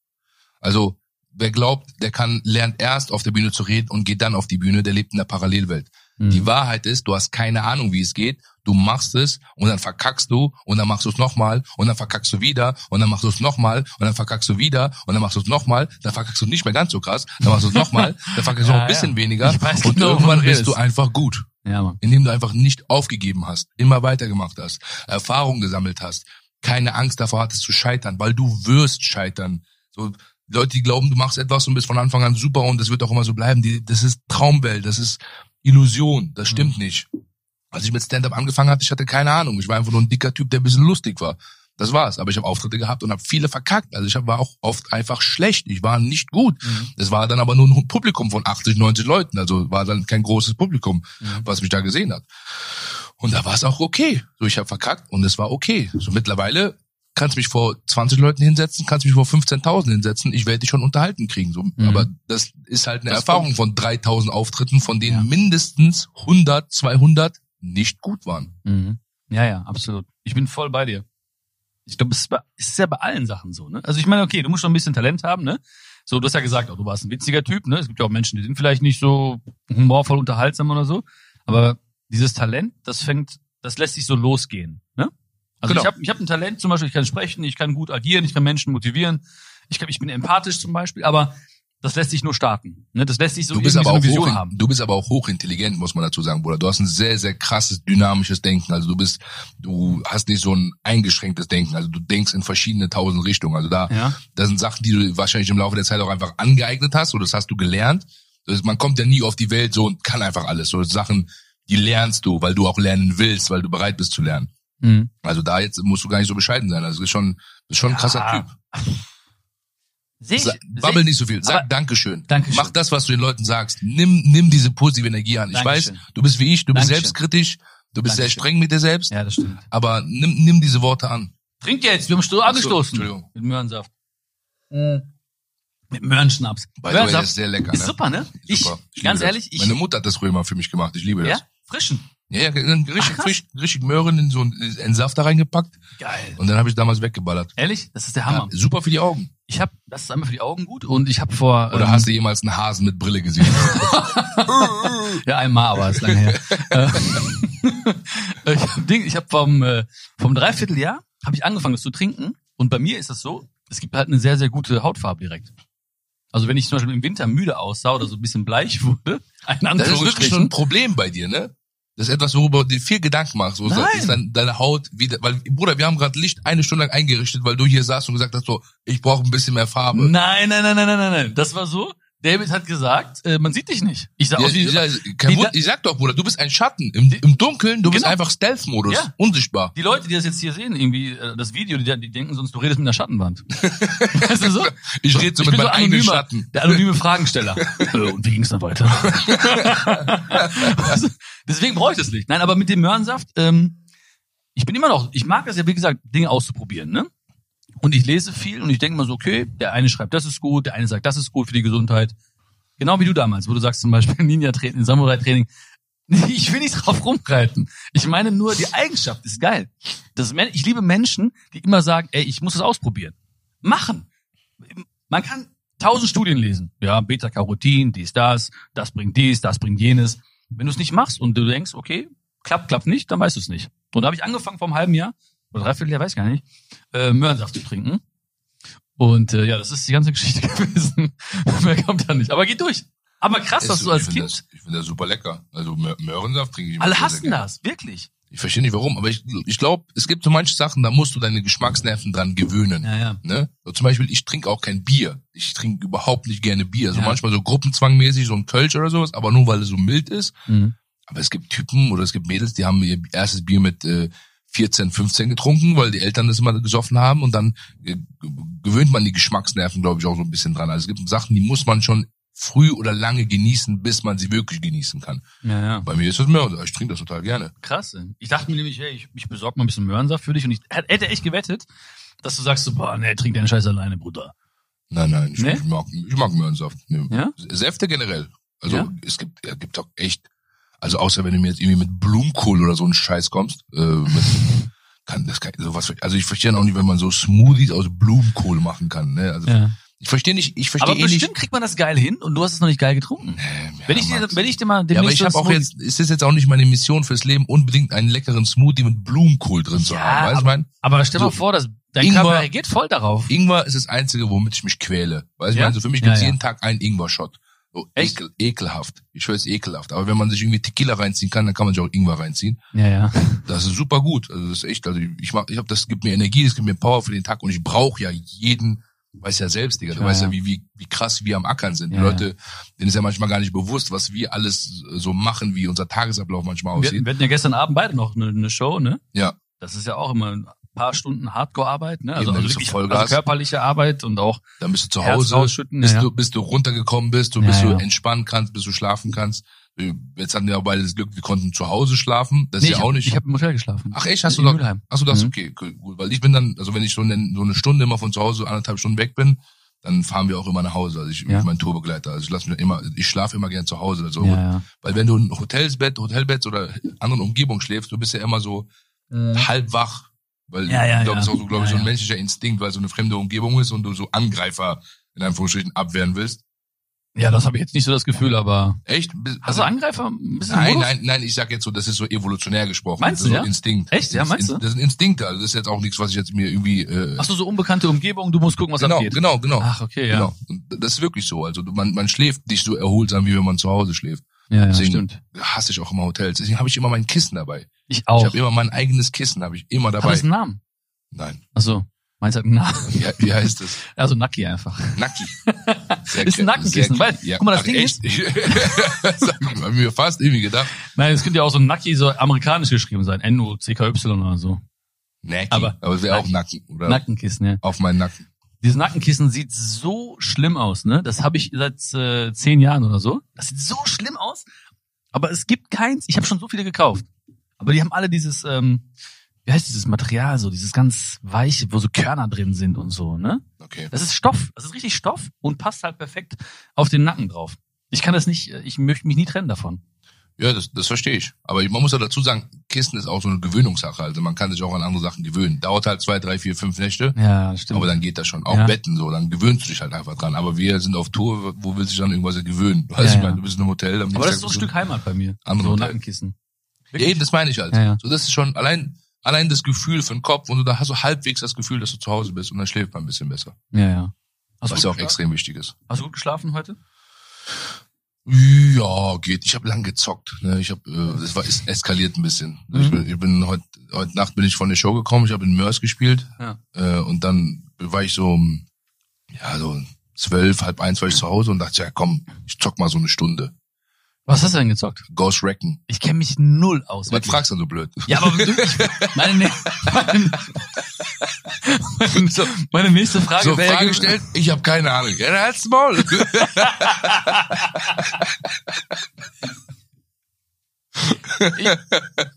Also, wer glaubt, der kann, lernt erst auf der Bühne zu reden und geht dann auf die Bühne, der lebt in der Parallelwelt. Mhm. Die Wahrheit ist, du hast keine Ahnung, wie es geht. Du machst es und dann verkackst du und dann machst du es nochmal und dann verkackst du wieder und dann machst du es nochmal und dann verkackst du wieder und dann machst du es nochmal, dann verkackst du nicht mehr ganz so krass, dann machst du es nochmal, dann verkackst du Ja, noch ein bisschen ja. weniger weiß und genau, irgendwann bist du einfach gut, ja, Mann. indem du einfach nicht aufgegeben hast, immer weitergemacht hast, Erfahrung gesammelt hast, keine Angst davor hattest zu scheitern, weil du wirst scheitern. So Leute, die glauben, du machst etwas und bist von Anfang an super und das wird auch immer so bleiben, die, das ist Traumwelt, das ist Illusion, das stimmt nicht. Als ich mit Stand-up angefangen hatte, ich hatte keine Ahnung. Ich war einfach nur ein dicker Typ, der ein bisschen lustig war. Das war's. Aber ich habe Auftritte gehabt und habe viele verkackt. Also ich war auch oft einfach schlecht. Ich war nicht gut. Mhm. Das war dann aber nur ein Publikum von 80, 90 Leuten. Also war dann kein großes Publikum, Mhm. was mich da gesehen hat. Und da war es auch okay. So, ich habe verkackt und es war okay. So mittlerweile kannst mich vor 20 Leuten hinsetzen, kannst mich vor 15.000 hinsetzen. Ich werde dich schon unterhalten kriegen. So. Mhm. Aber das ist halt eine Das Erfahrung von 3000 Auftritten, von denen Ja. mindestens 100, 200 nicht gut waren. Mhm. Ja, ja, absolut. Ich bin voll bei dir. Ich glaube, es ist, ja bei allen Sachen so, ne? Also ich meine, okay, du musst schon ein bisschen Talent haben, ne? So, du hast ja gesagt, oh, du warst ein witziger Typ, ne? Es gibt ja auch Menschen, die sind vielleicht nicht so humorvoll unterhaltsam oder so. Aber dieses Talent, das fängt, das lässt sich so losgehen, ne? Also Genau. ich habe ich hab ein Talent, zum Beispiel, ich kann sprechen, ich kann gut agieren, ich kann Menschen motivieren, ich, kann, ich bin empathisch zum Beispiel, aber das lässt sich nur starten. Ne? Das lässt sich so Du bist aber so auch eine Vision hoch, haben. du bist aber auch hochintelligent, muss man dazu sagen, Bruder. Du hast ein sehr, sehr krasses, dynamisches Denken. Also du bist, du hast nicht so ein eingeschränktes Denken. Also du denkst in verschiedene tausend Richtungen. Also da, Ja. das sind Sachen, die du wahrscheinlich im Laufe der Zeit auch einfach angeeignet hast oder das hast du gelernt. Das, man kommt ja nie auf die Welt so und kann einfach alles. So Sachen, die lernst du, weil du auch lernen willst, weil du bereit bist zu lernen. Mhm. Also da jetzt musst du gar nicht so bescheiden sein. Also das ist schon, das ist schon ein krasser Ja. Typ. Seh ich, Sa seh babbel ich- nicht so viel. Sag Dankeschön. Dankeschön. Mach das, was du den Leuten sagst. Nimm, nimm diese positive Energie an. Ich Dankeschön. weiß, du bist wie ich, du bist Dankeschön. selbstkritisch, du bist sehr streng mit dir selbst, Ja, das stimmt. aber nimm, nimm diese Worte an. Trink jetzt, wir haben Sto- angestoßen. Entschuldigung. Mit Möhrensaft. Mhm. Mit Möhrenschnaps. By the way, Möhrensaft ist sehr lecker. ist ne? super, ne? Ich, Super. liebe ganz das. ehrlich, ich, Meine Mutter hat das früher mal für mich gemacht. Ich liebe das. ja, frischen. Ja, ja, richtig, Ach, frisch, richtig Möhren in so einen Saft da reingepackt Geil. und dann habe ich damals weggeballert. Ehrlich? Das ist der Ja, Hammer. super für die Augen. Ich habe, das ist einmal für die Augen gut und ich habe vor, Oder ähm, hast du jemals einen Hasen mit Brille gesehen? ja einmal, aber ist lange her. Äh, ich hab Ding, ich habe vom äh, vom Dreivierteljahr habe ich angefangen, das zu trinken und bei mir ist das so, es gibt halt eine sehr sehr gute Hautfarbe direkt. Also wenn ich zum Beispiel im Winter müde aussah oder so ein bisschen bleich wurde, ein Das ist wirklich so ein Problem bei dir, ne? Das ist etwas, worüber du dir viel Gedanken machst. So, Nein. ist dein, deine Haut wieder, weil, Bruder, wir haben gerade Licht eine Stunde lang eingerichtet, weil du hier saßt und gesagt hast, so, ich brauche ein bisschen mehr Farbe. nein, nein, nein, nein, nein, nein, nein, das war so. David hat gesagt, äh, man sieht dich nicht. Ich sah Ja, aus wie, ja, kein die- ich sag doch, Bruder, du bist ein Schatten. Im, im Dunkeln, du bist Genau. einfach Stealth-Modus. Ja. Unsichtbar. Die Leute, die das jetzt hier sehen, irgendwie äh, das Video, die, die denken sonst, du redest mit einer Schattenwand. weißt du so? Ich rede so Ich mit meinem eigenen anonymer- Schatten. Der anonyme Fragensteller. Äh, Und wie ging's dann weiter? Also, Deswegen brauche ich das nicht. Nein, aber mit dem Möhrensaft, ähm, ich bin immer noch, ich mag das ja, wie gesagt, Dinge auszuprobieren, ne? Und ich lese viel und ich denke mal so, okay, der eine schreibt, das ist gut, der eine sagt, das ist gut für die Gesundheit. Genau wie du damals, wo du sagst zum Beispiel Ninja-Training, Samurai-Training. Ich will nicht drauf rumreiten. Ich meine nur, die Eigenschaft ist geil. Das, ich liebe Menschen, die immer sagen, ey, ich muss es ausprobieren. Machen. Man kann tausend Studien lesen. Ja, Beta-Carotin, dies, das, das bringt dies, das bringt jenes. Wenn du es nicht machst und du denkst, okay, klappt, klappt nicht, dann weißt du es nicht. Und da habe ich angefangen vor einem halben Jahr, oder dreiviertel Jahr, weiß ich gar nicht, äh, Möhrensaft zu trinken. Und äh, ja, das ist die ganze Geschichte gewesen. Mehr kommt da nicht. Aber geht durch. Aber krass, dass du als ich finde Kind, das, ich finde das super lecker. Also Mö- Möhrensaft trinke ich immer alle hassen das, wirklich. Ich verstehe nicht warum, aber ich, ich glaube, es gibt so manche Sachen, da musst du deine Geschmacksnerven dran gewöhnen. Ja, ja. Ne? So zum Beispiel, ich trinke auch kein Bier. Ich trinke überhaupt nicht gerne Bier. So Ja. manchmal so gruppenzwangmäßig, so ein Kölsch oder sowas, aber nur weil es so mild ist. Mhm. Aber es gibt Typen oder es gibt Mädels, die haben ihr erstes Bier mit äh, 14, 15 getrunken, weil die Eltern das immer gesoffen haben und dann äh, gewöhnt man die Geschmacksnerven, glaube ich, auch so ein bisschen dran. Also es gibt Sachen, die muss man schon früh oder lange genießen, bis man sie wirklich genießen kann. Ja, ja. Bei mir ist das mehr, ich trinke das total gerne. Krass. Ich dachte mir nämlich, hey, ich, ich besorge mal ein bisschen Möhrensaft für dich und ich hätte echt gewettet, dass du sagst so, boah, nee, trink deinen Scheiß alleine, Bruder. Nein, nein, ich, Nee? ich mag, ich mag Möhrensaft. Nee. Ja? Säfte generell. Also Ja? es gibt, ja, gibt auch echt, also außer wenn du mir jetzt irgendwie mit Blumenkohl oder so einen Scheiß kommst, äh, mit, kann das kann, sowas, also ich verstehe auch nicht, wenn man so Smoothies aus Blumenkohl machen kann. Ne? Also Ja. ich verstehe nicht, ich verstehe Aber eh nicht. bestimmt kriegt man das geil hin und du hast es noch nicht geil getrunken. Ja, wenn ich dir, wenn ich dir mal ja, aber ich habe auch jetzt, es ist jetzt auch nicht meine Mission fürs Leben, unbedingt einen leckeren Smoothie mit Blumenkohl drin zu Ja, haben. Weißt du, ich mein? aber stell mal so vor, dass dein Ingwer- Körper reagiert voll darauf. Ingwer ist das Einzige, womit ich mich quäle. Weißt du, Ja? ja? also für mich Ja, gibt's ja. jeden Tag einen Ingwer-Shot. So Echt? ekel, ekelhaft. Ich schwöre, es ekelhaft. Aber wenn man sich irgendwie Tequila reinziehen kann, dann kann man sich auch Ingwer reinziehen. Ja, ja. Das ist super gut. Also das ist echt, also ich mach, ich hab, das gibt mir Energie, das gibt mir Power für den Tag und ich brauche ja jeden, weiß ja selbst, Digga. Du Ja, weißt ja, wie, wie, wie krass wir am Ackern sind. Die Ja, Leute, denen ist ja manchmal gar nicht bewusst, was wir alles so machen, wie unser Tagesablauf manchmal Wir, aussieht. wir hatten ja gestern Abend beide noch eine, eine Show, ne? Ja. Das ist ja auch immer ein paar Stunden Hardcore-Arbeit, ne? Also, Eben, da also, bist wirklich, Vollgas. also körperliche Arbeit und auch Dann bist du zu Hause, rausschütten, bis, ja, ja. Du, bis du runtergekommen bist, du, Ja, bis ja. du entspannen kannst, bis du schlafen kannst. Wir- Jetzt hatten wir auch beide das Glück, wir konnten zu Hause schlafen. Das nee, ist ja auch hab, nicht. Ich habe im Hotel geschlafen. Ach echt, hast du in? Mülheim. Hast du das? Mhm. Okay, gut. Weil ich bin dann, also wenn ich so eine, so eine Stunde immer von zu Hause anderthalb Stunden weg bin, dann fahren wir auch immer nach Hause. Also ich, Ja. mein Tourbegleiter. Also ich lasse mich immer, ich schlafe immer gern zu Hause. Also, Ja, ja. Weil wenn du in Hotelsbett, Hotelbett oder anderen Umgebung schläfst, du bist ja immer so halb wach. Weil Ja, ja, ich glaube, ja. das ist auch so, glaube ich, so ein menschlicher Instinkt, weil es so eine fremde Umgebung ist und du so Angreifer in Anführungsstrichen abwehren willst. Ja, das habe ich jetzt nicht so das Gefühl, aber Echt? Hast du Angreifer? Ein bisschen Nein, nein, nein, ich sag jetzt so, das ist so evolutionär gesprochen. Meinst das ist du, so ja? Instinkt. Echt? Ja, ist meinst In- du? Das ist ein Instinkt, also das ist jetzt auch nichts, was ich jetzt mir irgendwie äh, Hast du so unbekannte Umgebung, du musst gucken, was genau, abgeht. genau, genau. Ach, okay, ja. Genau. Das ist wirklich so. Also man, man schläft nicht so erholsam, wie wenn man zu Hause schläft. Ja, ja, stimmt. hasse ich auch immer Hotels. Deswegen habe ich immer mein Kissen dabei. Ich Ich auch. habe immer mein eigenes Kissen, habe ich immer Hat dabei. das einen Namen? Nein. Achso, meins hat einen Namen. Wie, wie heißt das? Also Naki einfach. Nacki. Sehr Ist ein Nackenkissen, weil- guck mal, das ach, Ding echt? Ich mal, mir fast irgendwie gedacht. Nein, es könnte ja auch so Naki so amerikanisch geschrieben sein. N-O-C-K-Y oder so. Nacki. Aber- Aber, es wäre auch Nacken. Oder Nackenkissen, ja. auf meinen Nacken. Dieses Nackenkissen sieht so schlimm aus, ne? Das habe ich seit äh, zehn Jahren oder so. Das sieht so schlimm aus. Aber es gibt keins. Ich habe schon so viele gekauft. Aber die haben alle dieses, ähm, wie heißt dieses Material so, dieses ganz weiche, wo so Körner drin sind und so, ne? Okay. Das ist Stoff, das ist richtig Stoff und passt halt perfekt auf den Nacken drauf. Ich kann das nicht, ich möchte mich nie trennen davon. Ja, das, das verstehe ich. Aber man muss ja dazu sagen, Kisten ist auch so eine Gewöhnungssache. Also man kann sich auch an andere Sachen gewöhnen. Dauert halt zwei, drei, vier, fünf Nächte. Ja, stimmt. Aber dann geht das schon. Auch Ja. Betten so, dann gewöhnst du dich halt einfach dran. Aber wir sind auf Tour, wo willst du dich dann irgendwas gewöhnen? Du, weißt, Ja, ich ja. meine, du bist in einem Hotel. Am Aber das ist so ein Stück Heimat bei mir. Andere so Hotel. Nackenkissen. Ja, eben, das meine ich halt. Ja, ja. So, das ist schon allein, allein das Gefühl für den Kopf und du da hast du halbwegs das Gefühl, dass du zu Hause bist und dann schläft man ein bisschen besser. Ja, ja. Hast Was ja auch geschlafen? extrem wichtig ist. Hast du gut geschlafen heute? Ja, geht. Ich habe lang gezockt. Ne? Ich habe, äh, es war es eskaliert ein bisschen. Mhm. Ich bin, ich bin heute, heute Nacht bin ich von der Show gekommen. Ich habe in Mörs gespielt Ja. äh, und dann war ich so, um, ja so zwölf, halb eins war ich zu Hause und dachte, ja komm, ich zock mal so eine Stunde. Was hast du denn gezockt? Ghost Reckon. Ich kenne mich null aus. Was wirklich. fragst du denn so blöd? Ja, aber du, ich, meine, ne- meine, meine, meine nächste Frage So wäre Frage gestellt, ich habe keine Ahnung. Ja, halt's Maul.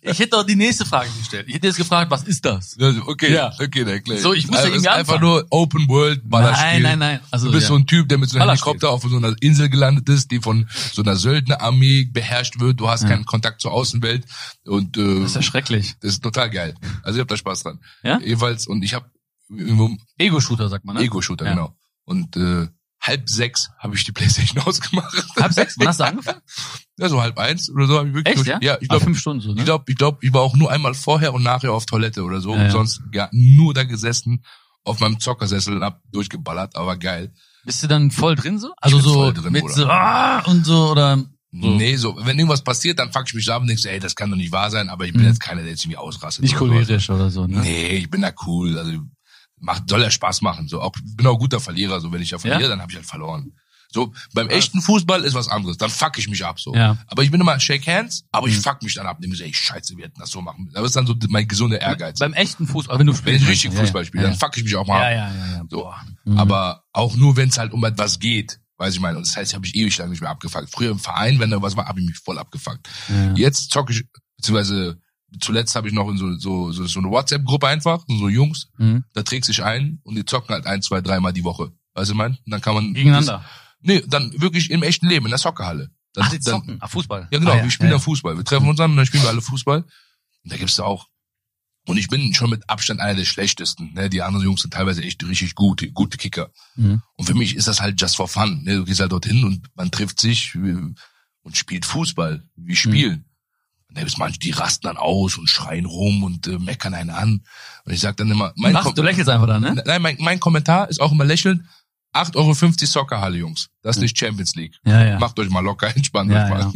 Ich hätte doch die nächste Frage gestellt. Ich hätte jetzt gefragt, was ist das? Okay, Ja. okay, dann erklär So, ich muss ja also, ist irgendwie einfach anfangen. nur Open World Ballerspiel. Nein, nein, nein. Also, Du bist ja. so ein Typ, der mit so einem. Helikopter auf so einer Insel gelandet ist, die von so einer Söldnerarmee beherrscht wird. Du hast Ja. keinen Kontakt zur Außenwelt und äh, Das ist ja schrecklich. das ist total geil. Also ich habe da Spaß dran. Ja? Jeweils und ich habe irgendwo Ego-Shooter, sagt man, ne? Ego-Shooter, Ja. genau. Und äh, halb sechs habe ich die Playstation ausgemacht. Halb sechs? Wann hast du angefangen? Ja, so halb eins oder so habe ich wirklich. Echt, ja? Ja, ich Ah, glaube, fünf Stunden so, ne? ich glaube, ich glaube, ich war auch nur einmal vorher und nachher auf Toilette oder so. Ja, und sonst ja, nur da gesessen auf meinem Zockersessel und hab durchgeballert, aber geil. Bist du dann voll drin so? Also so drin, mit Bruder. so ah, und so oder so. Nee, so, wenn irgendwas passiert, dann fuck ich mich ab und denk so, ey, das kann doch nicht wahr sein, aber ich bin Mhm. jetzt keiner, der jetzt irgendwie ausrastet. nicht oder cholerisch oder so, ne? Nee, ich bin da cool. Also macht, soll ja Spaß machen. So, auch, bin auch ein guter Verlierer. So, wenn ich ja verliere, Ja? dann habe ich halt verloren. So, beim echten Fußball ist was anderes. Dann fuck ich mich ab so. Ja. Aber ich bin immer Shake Hands, aber ich Mhm. fuck mich dann ab. So, ey, scheiße, wir hätten das so machen müssen. Das ist dann so mein gesunder Ehrgeiz. Beim echten Fußball, wenn du wenn spielst. ich richtig Fußball spiele, dann fuck ich mich auch mal ab. ja, ja, ja. So. Boah. Mhm. Aber auch nur, wenn es halt um etwas geht. Weiß ich meine. Und das heißt, habe ich ewig lang nicht mehr abgefuckt. Früher im Verein, wenn da was war, habe ich mich voll abgefuckt. Jetzt zocke ich, beziehungsweise zuletzt habe ich noch in so, so, so, so eine WhatsApp-Gruppe einfach, so Jungs, Mhm. da trägt sich ein und die zocken halt ein, zwei, dreimal die Woche. Weißt du, ich mein? Dann kann man. Gegeneinander. Das, nee, dann wirklich im echten Leben, in der Soccerhalle. Dann, Ach, dann, zocken. Ah, Fußball. ja, genau, ah, wir spielen ja. dann Fußball. Wir treffen uns an und dann spielen wir alle Fußball. Und da gibt's da auch. Und ich bin schon mit Abstand einer der schlechtesten. Ne? Die anderen Jungs sind teilweise echt richtig gute, gute Kicker. Mhm. Und für mich ist das halt just for fun. Ne? Du gehst halt dorthin und man trifft sich äh, und spielt Fußball. Wir spielen. Und da gibt's manche, die rasten dann aus und schreien rum und äh, meckern einen an. Und ich sag dann immer, mein, Lachst, Kom du lächelst einfach dann, ne? Nein, mein, mein Kommentar ist auch immer lächelnd. 8,50 Euro Soccerhalle, Jungs. Das ist nicht Champions League. Ja, ja. Macht euch mal locker, entspannt Ja, euch mal.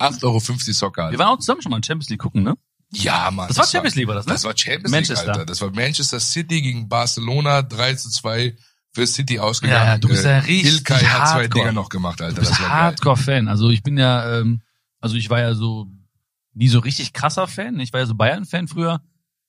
8,50 Euro Soccerhalle. Wir waren auch zusammen schon mal in Champions League gucken, ne? Ja, Mann. Das war Champions League, war das, ne? Das war Champions Manchester. League, Alter. Das war Manchester City gegen Barcelona 3 zu 2 für City ausgegangen. Ja, ja, du bist ja Äh, richtig Ilkay hat zwei. Dinger noch gemacht, Alter. Du bist das. Hardcore-Fan. Also ich bin ja, ähm, also ich war ja so nie so richtig krasser Fan. Ich war ja so Bayern-Fan früher.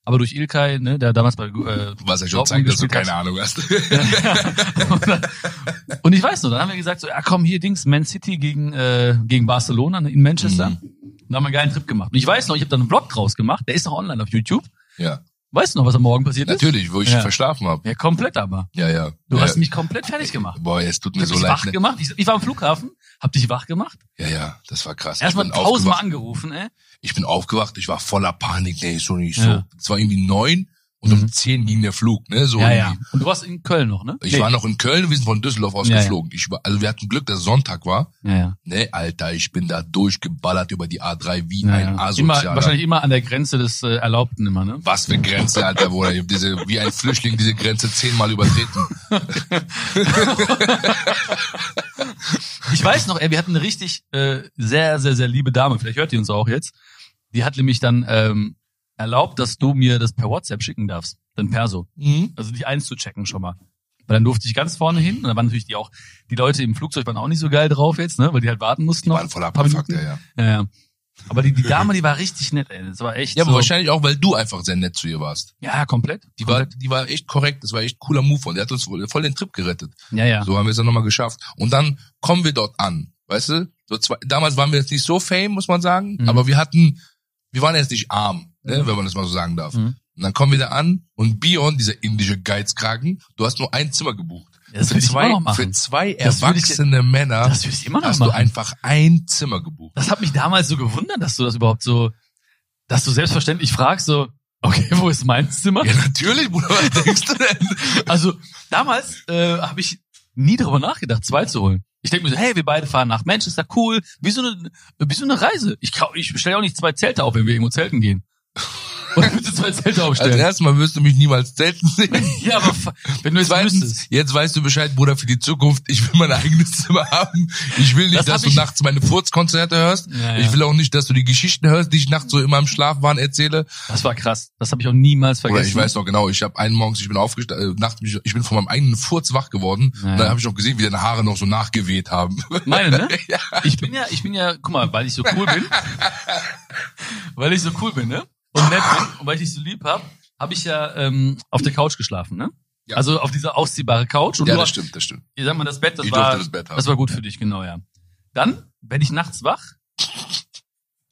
Aber durch Ilkay, ne, der damals bei äh, Was ja schon zeigt, dass du keine hat. Ahnung hast. und, ich weiß noch, dann haben wir gesagt, so, ja komm, hier Dings, Man City gegen, äh, gegen Barcelona in Manchester. Mhm. Und da haben wir einen geilen Trip gemacht. Und ich weiß noch, ich habe da einen Vlog draus gemacht, der ist noch online auf YouTube. ja, Weißt du noch, was am Morgen passiert ist? natürlich, wo ich Ja. verschlafen habe. Ja, komplett aber. Ja, ja. Du ja. hast mich komplett fertig gemacht. Boah, es tut Ich mir hab so leid. wach Ne? gemacht. Ich, ich war am Flughafen, hab dich wach gemacht. Ja, ja, das war krass. Erstmal ich tausendmal angerufen, ey. Ich bin aufgewacht, ich war voller Panik, nee, so nicht Ja. so. Es war irgendwie neun und Mhm. um zehn ging der Flug, ne, so Ja, ja. Und du warst in Köln noch, ne? Ich Nee. war noch in Köln, wir sind von Düsseldorf aus Ja, geflogen. Ich war, also wir hatten Glück, dass Sonntag war. Ja, ja. Ne, Alter, ich bin da durchgeballert über die A3 wie ja, ein ja. Immer, Asozialer. wahrscheinlich immer an der Grenze des äh, Erlaubten immer, ne? Was für Grenze, Alter, Bruder. Ich hab diese, wie ein Flüchtling diese Grenze zehnmal übertreten. Ich weiß noch, ey, wir hatten eine richtig äh, sehr, sehr, sehr liebe Dame, vielleicht hört die uns auch jetzt. Die hat nämlich dann ähm, erlaubt, dass du mir das per WhatsApp schicken darfst. Dann Perso. Mhm. Also dich einzuchecken schon mal. Weil dann durfte ich ganz vorne hin und da waren natürlich die auch, die Leute im Flugzeug waren auch nicht so geil drauf jetzt, ne? Weil die halt warten mussten Die noch. waren voll ein paar abgefuckt, ja, ja. Ja, ja. Aber die, die Dame, die war richtig nett, ey. Das war echt Ja, aber so. wahrscheinlich auch, weil du einfach sehr nett zu ihr warst. Ja, komplett. Die war, komplett. die war echt korrekt. Das war echt cooler Move von. Der hat uns voll voll den Trip gerettet. Ja, ja. So haben wir es dann nochmal geschafft. Und dann kommen wir dort an. Weißt du? So zwei, damals waren wir jetzt nicht so fame, muss man sagen. Mhm. Aber wir hatten, wir waren jetzt nicht arm. Ne, wenn man das mal so sagen darf. Mhm. Und dann kommen wir da an und Bion, dieser indische Geizkragen, du hast nur ein Zimmer gebucht. Das für, zwei, für zwei ich- erwachsene Männer ich immer noch hast machen. du einfach ein Zimmer gebucht. Das hat mich damals so gewundert, dass du das überhaupt so, dass du selbstverständlich fragst, so, okay, wo ist mein Zimmer? Ja, natürlich, Bruder, was denkst du denn? Also damals äh, habe ich nie darüber nachgedacht, zwei zu holen. Ich denke mir so, hey, wir beide fahren nach Manchester, cool. Wie so eine, wie so eine Reise. Ich, ich bestelle auch nicht zwei Zelte auf, wenn wir irgendwo zelten gehen. Oder willst du zwei Zelte Also aufstellen? erstmal wirst du mich niemals zelten sehen. ja, aber wenn du jetzt Zweitens, wüsstest. jetzt weißt du Bescheid, Bruder, für die Zukunft. Ich will mein eigenes Zimmer haben. Ich will nicht, Das dass du nachts meine Furzkonzerte hörst. Ja, ja. Ich will auch nicht, dass du die Geschichten hörst, die ich nachts so immer im Schlafwahn erzähle. Das war krass. Das habe ich auch niemals Oder vergessen. ich weiß noch genau, ich habe einen morgens, ich bin aufgestanden, äh, nachts, ich bin von meinem eigenen Furz wach geworden. Ja, Und dann habe ich noch gesehen, wie deine Haare noch so nachgeweht haben. Meine, ne? Ich bin ja, ich bin ja, guck mal, weil ich so cool bin, weil ich so cool bin, ne? Und nett bin und weil ich dich so lieb hab, habe ich ja ähm, auf der Couch geschlafen, ne? Ja. Also auf dieser ausziehbare Couch. Und ja, das hast, stimmt, das stimmt. ich sag mal, das Bett, das Ich war, das Bett haben. das war gut für dich, genau, ja. Dann werde ich nachts wach.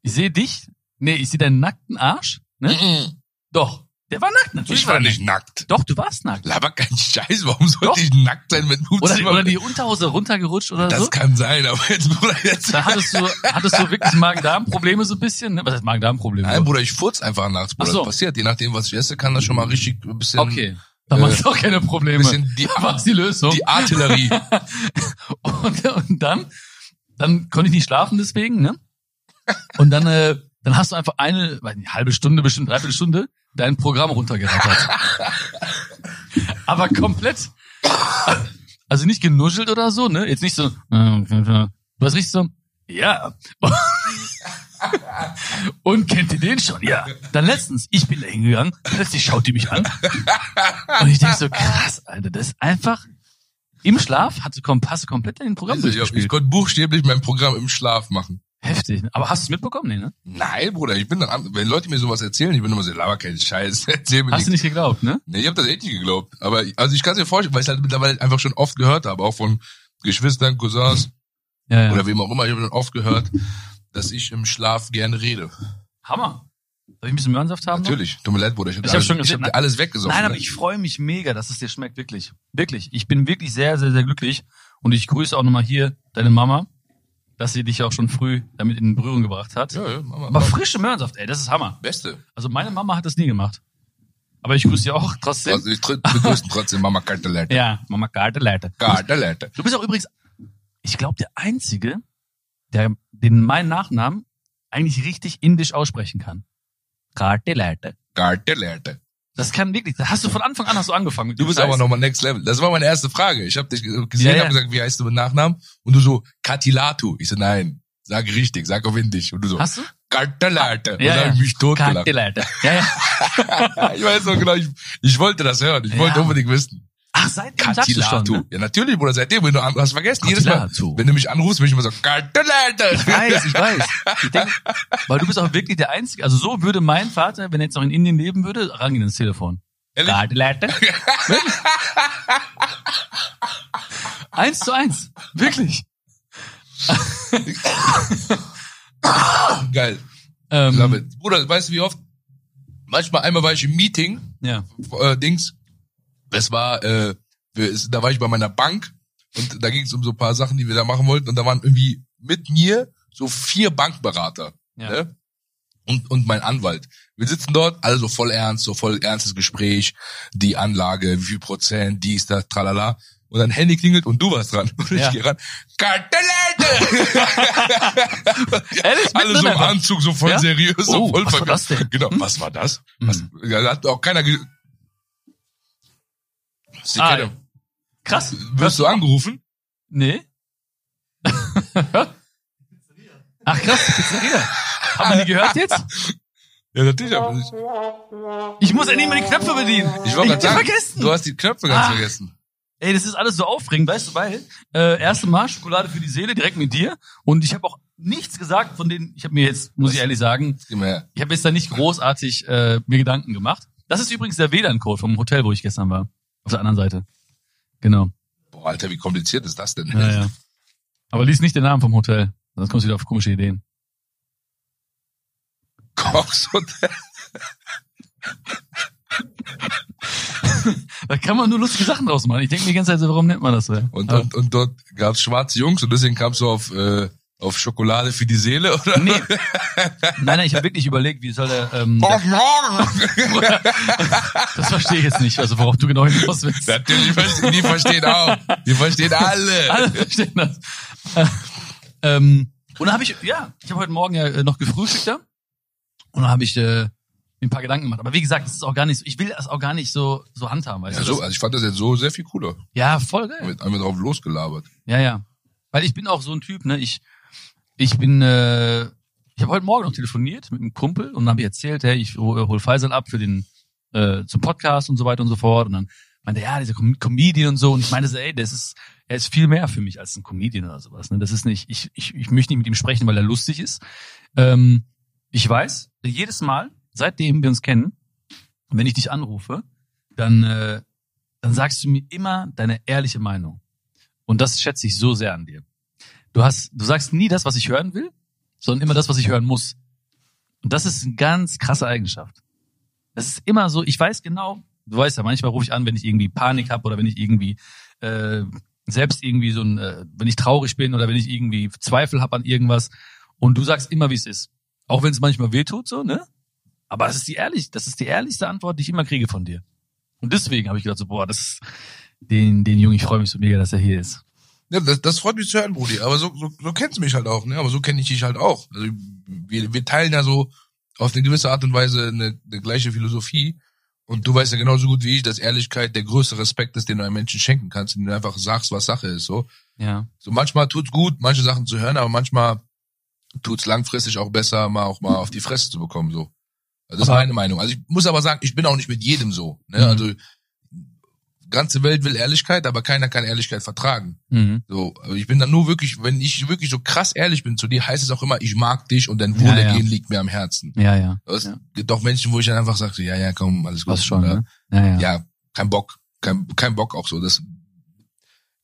Ich sehe dich. Nee, ich sehe deinen nackten Arsch. Ne? Mhm. Doch. Der war nackt, natürlich. Ich war er nicht nackt. Doch, du warst nackt. Laber keinen Scheiß, warum sollte Doch. ich nackt sein mit einem Oder, oder die Unterhose runtergerutscht oder Das so. kann sein, aber jetzt, Bruder, jetzt. Dann hattest du, hattest du wirklich Magen-Darm-Probleme so ein bisschen, ne? Was heißt Magen-Darm-Probleme? Nein, Bruder, ich furz einfach nachts, Bruder. Ach so. Das passiert. Je nachdem, was ich esse, kann das schon mal richtig ein bisschen, Okay. Äh, machst du auch keine Probleme. bisschen die, Was ist die Lösung? die Artillerie. Und, und dann, dann konnte ich nicht schlafen deswegen, ne? Und dann, äh, dann hast du einfach eine, weiß nicht, halbe Stunde, bestimmt dreiviertel Stunde, dein Programm runtergerattert. Aber komplett. Also nicht genuschelt oder so, ne? Jetzt nicht so, du hast richtig so, ja. Und kennt ihr den schon? Ja. Dann letztens, ich bin da hingegangen, plötzlich schaut die mich an. Und ich denke so, krass, Alter, das ist einfach im Schlaf, hast du, kom hast du komplett in den Programm Also, ich, ich konnte buchstäblich mein Programm im Schlaf machen. Heftig. Aber hast du es mitbekommen? Nee, ne? Nein, Bruder, ich bin dann, an- wenn Leute mir sowas erzählen, ich bin immer so, laber keinen Scheiß, erzähl mir Hast nichts. du nicht geglaubt, ne? Nee, ich habe das echt nicht geglaubt. Aber, also ich kann es mir vorstellen, weil ich halt mittlerweile einfach schon oft gehört habe, auch von Geschwistern, Cousins Ja, ja. oder wem auch immer, ich habe schon oft gehört, dass ich im Schlaf gerne rede. Hammer. Soll ich ein bisschen Möhrensaft haben? Natürlich. Tut mir leid, Bruder. Ich habe hab alles, schon ich hab dir alles weggesoffen. Nein, aber ne? ich freue mich mega, dass es dir schmeckt, wirklich. Wirklich. Ich bin wirklich sehr, sehr, sehr glücklich. Und ich grüße auch nochmal hier deine Mama, dass sie dich auch schon früh damit in Berührung gebracht hat. Ja, ja, Mama. Aber frische Möhrensaft, ey, das ist Hammer. Beste. Also meine Mama hat das nie gemacht. Aber ich grüße sie auch trotzdem. Also ich begrüßen trotzdem Mama Kartelette. Ja, Mama Karte Leiter. Kartelette. Du bist auch übrigens, ich glaube, der Einzige, der den meinen Nachnamen eigentlich richtig indisch aussprechen kann. Karte Leiter. Kartelette. Das kann wirklich, da hast du von Anfang an hast du angefangen. Du bist Scheiß. aber nochmal next level. Das war meine erste Frage. Ich habe dich gesehen, Ja, ja. hab gesagt, wie heißt du mit Nachnamen? Und du so, Katilatu. Ich so, nein, sag richtig, sag auf Indisch. Und du so, Hast du? Kartelette. Und Ja, dann ja. mich totgelacht. Karte Leiter. Ja, ja. ich weiß noch genau, ich, ich wollte das hören. Ich Ja. wollte unbedingt wissen. Ach, seitdem sagst du schon, ne? Ja, natürlich, Bruder, seitdem, wenn du hast vergessen, jedes Mal, wenn du mich anrufst, bin ich immer so, Kartelette. Ich weiß, ich weiß. Ich denk, weil du bist auch wirklich der Einzige. Also so würde mein Vater, wenn er jetzt noch in Indien leben würde, rangehen ins Telefon. Wirklich? Eins zu eins. Wirklich. Geil. Ähm, Love it. Bruder, weißt du wie oft? Manchmal einmal war ich im Meeting, Ja. äh, Dings. Das war, äh, es- da war ich bei meiner Bank und da ging es um so ein paar Sachen, die wir da machen wollten und da waren irgendwie mit mir so vier Bankberater. Ja. Ne? Und, und mein Anwalt. Wir sitzen dort, alle so voll ernst, so voll ernstes Gespräch, die Anlage, wie viel Prozent, dies, das, tralala. Und dann Handy klingelt und du warst dran. Und ich Ja. gehe ran. Kartellette! Ehrlich? Alle so im? Anzug, so voll Ja? seriös, so Oh, voll was war vergessen. das denn? Genau, was war das? Hm. Was, da hat auch keiner Sie Ah, ja. Krass. Wirst du angerufen? Nee. Ach krass, Pizzeria. Haben wir die gehört jetzt? Ja, natürlich. hab ich Ich muss ja nicht mehr die Knöpfe bedienen. ich wollte gerade die vergessen. du hast die Knöpfe ganz Ah. vergessen. Ey, das ist alles so aufregend, weißt du, weil äh, erste Mal Schokolade für die Seele direkt mit dir und ich habe auch nichts gesagt von denen. Ich habe mir jetzt, muss ich ehrlich sagen, mal ich habe jetzt da nicht großartig äh, mir Gedanken gemacht. Das ist übrigens der WLAN-Code vom Hotel, wo ich gestern war. Auf der anderen Seite. Genau. Boah, Alter, wie kompliziert ist das denn? Ja, ja. Aber lies nicht den Namen vom Hotel, sonst kommst du wieder auf komische Ideen. Kochs Hotel. da kann man nur lustige Sachen draus machen. Ich denke mir die ganze Zeit so, warum nennt man das so? Und, und, und dort gab's schwarze Jungs und deswegen kamst du auf, äh, auf Schokolade für die Seele, oder? Nee. Nein, nein, ich habe wirklich überlegt, wie soll der, ähm, der das verstehe ich jetzt nicht, also worauf du genau hinaus willst. Natürlich, die verstehen auch. Die verstehen alle. Alle verstehen das. Äh, ähm, und dann habe ich, ja, ich habe heute Morgen ja äh, noch gefrühstückt da. Und dann habe ich äh, mir ein paar Gedanken gemacht. Aber wie gesagt, das ist auch gar nicht so, ich will das auch gar nicht so, so handhaben, weißt Ja, du? so, also ich fand das jetzt so sehr viel cooler. ja, voll geil. Einmal drauf losgelabert. Ja, ja. Weil ich bin auch so ein Typ, ne? Ich, ich bin, äh, ich habe heute Morgen noch telefoniert mit einem Kumpel und dann habe ich erzählt, hey, ich hol, Faisal ab für den äh, zum Podcast und so weiter und so fort. Und dann meinte er, ja, dieser Com Comedian und so. Und ich meinte ey, das ist, er ist viel mehr für mich als ein Comedian oder sowas. Ne? Das ist nicht, ich, ich, ich möchte nicht mit ihm sprechen, weil er lustig ist. Ähm, ich weiß, jedes Mal, seitdem wir uns kennen, wenn ich dich anrufe, dann, äh, dann sagst du mir immer deine ehrliche Meinung. Und das schätze ich so sehr an dir. Du hast, du sagst nie das, was ich hören will, sondern immer das, was ich hören muss. Und das ist eine ganz krasse Eigenschaft. Das ist immer so, ich weiß genau, du weißt ja, manchmal rufe ich an, wenn ich irgendwie Panik habe oder wenn ich irgendwie äh, selbst irgendwie so ein, äh, wenn ich traurig bin oder wenn ich irgendwie Zweifel habe an irgendwas. Und du sagst immer, wie es ist. Auch wenn es manchmal wehtut, so, ne? Aber das ist die ehrlich, das ist die ehrlichste Antwort, die ich immer kriege von dir. Und deswegen habe ich gedacht so, boah, das ist den, den Jungen, ich freue mich so mega, dass er hier ist. Ja, das, das freut mich zu hören, Brudi. Aber so, so, so kennst du mich halt auch, ne? Aber so kenne ich dich halt auch. Also wir, wir teilen ja so auf eine gewisse Art und Weise eine, eine gleiche Philosophie. Und du weißt ja genauso gut wie ich, dass Ehrlichkeit der größte Respekt ist, den du einem Menschen schenken kannst, indem du einfach sagst, was Sache ist. So, Ja. so manchmal tut's gut, manche Sachen zu hören, aber manchmal tut's langfristig auch besser, mal auch mal auf die Fresse zu bekommen. So, also das ist Aber- meine Meinung. Also ich muss aber sagen, ich bin auch nicht mit jedem so. Ne? Mhm. Also ganze Welt will Ehrlichkeit, aber keiner kann Ehrlichkeit vertragen. Mhm. So, ich bin dann nur wirklich, wenn ich wirklich so krass ehrlich bin zu dir, heißt es auch immer, ich mag dich und dein Ja, Wohlergehen ja. liegt mir am Herzen. Ja, ja. Es Ja. gibt auch Menschen, wo ich dann einfach sage, ja, ja, komm, alles gut. Was schon, oder? ne? Ja, ja. Ja, kein Bock, kein, kein Bock auch so. Das,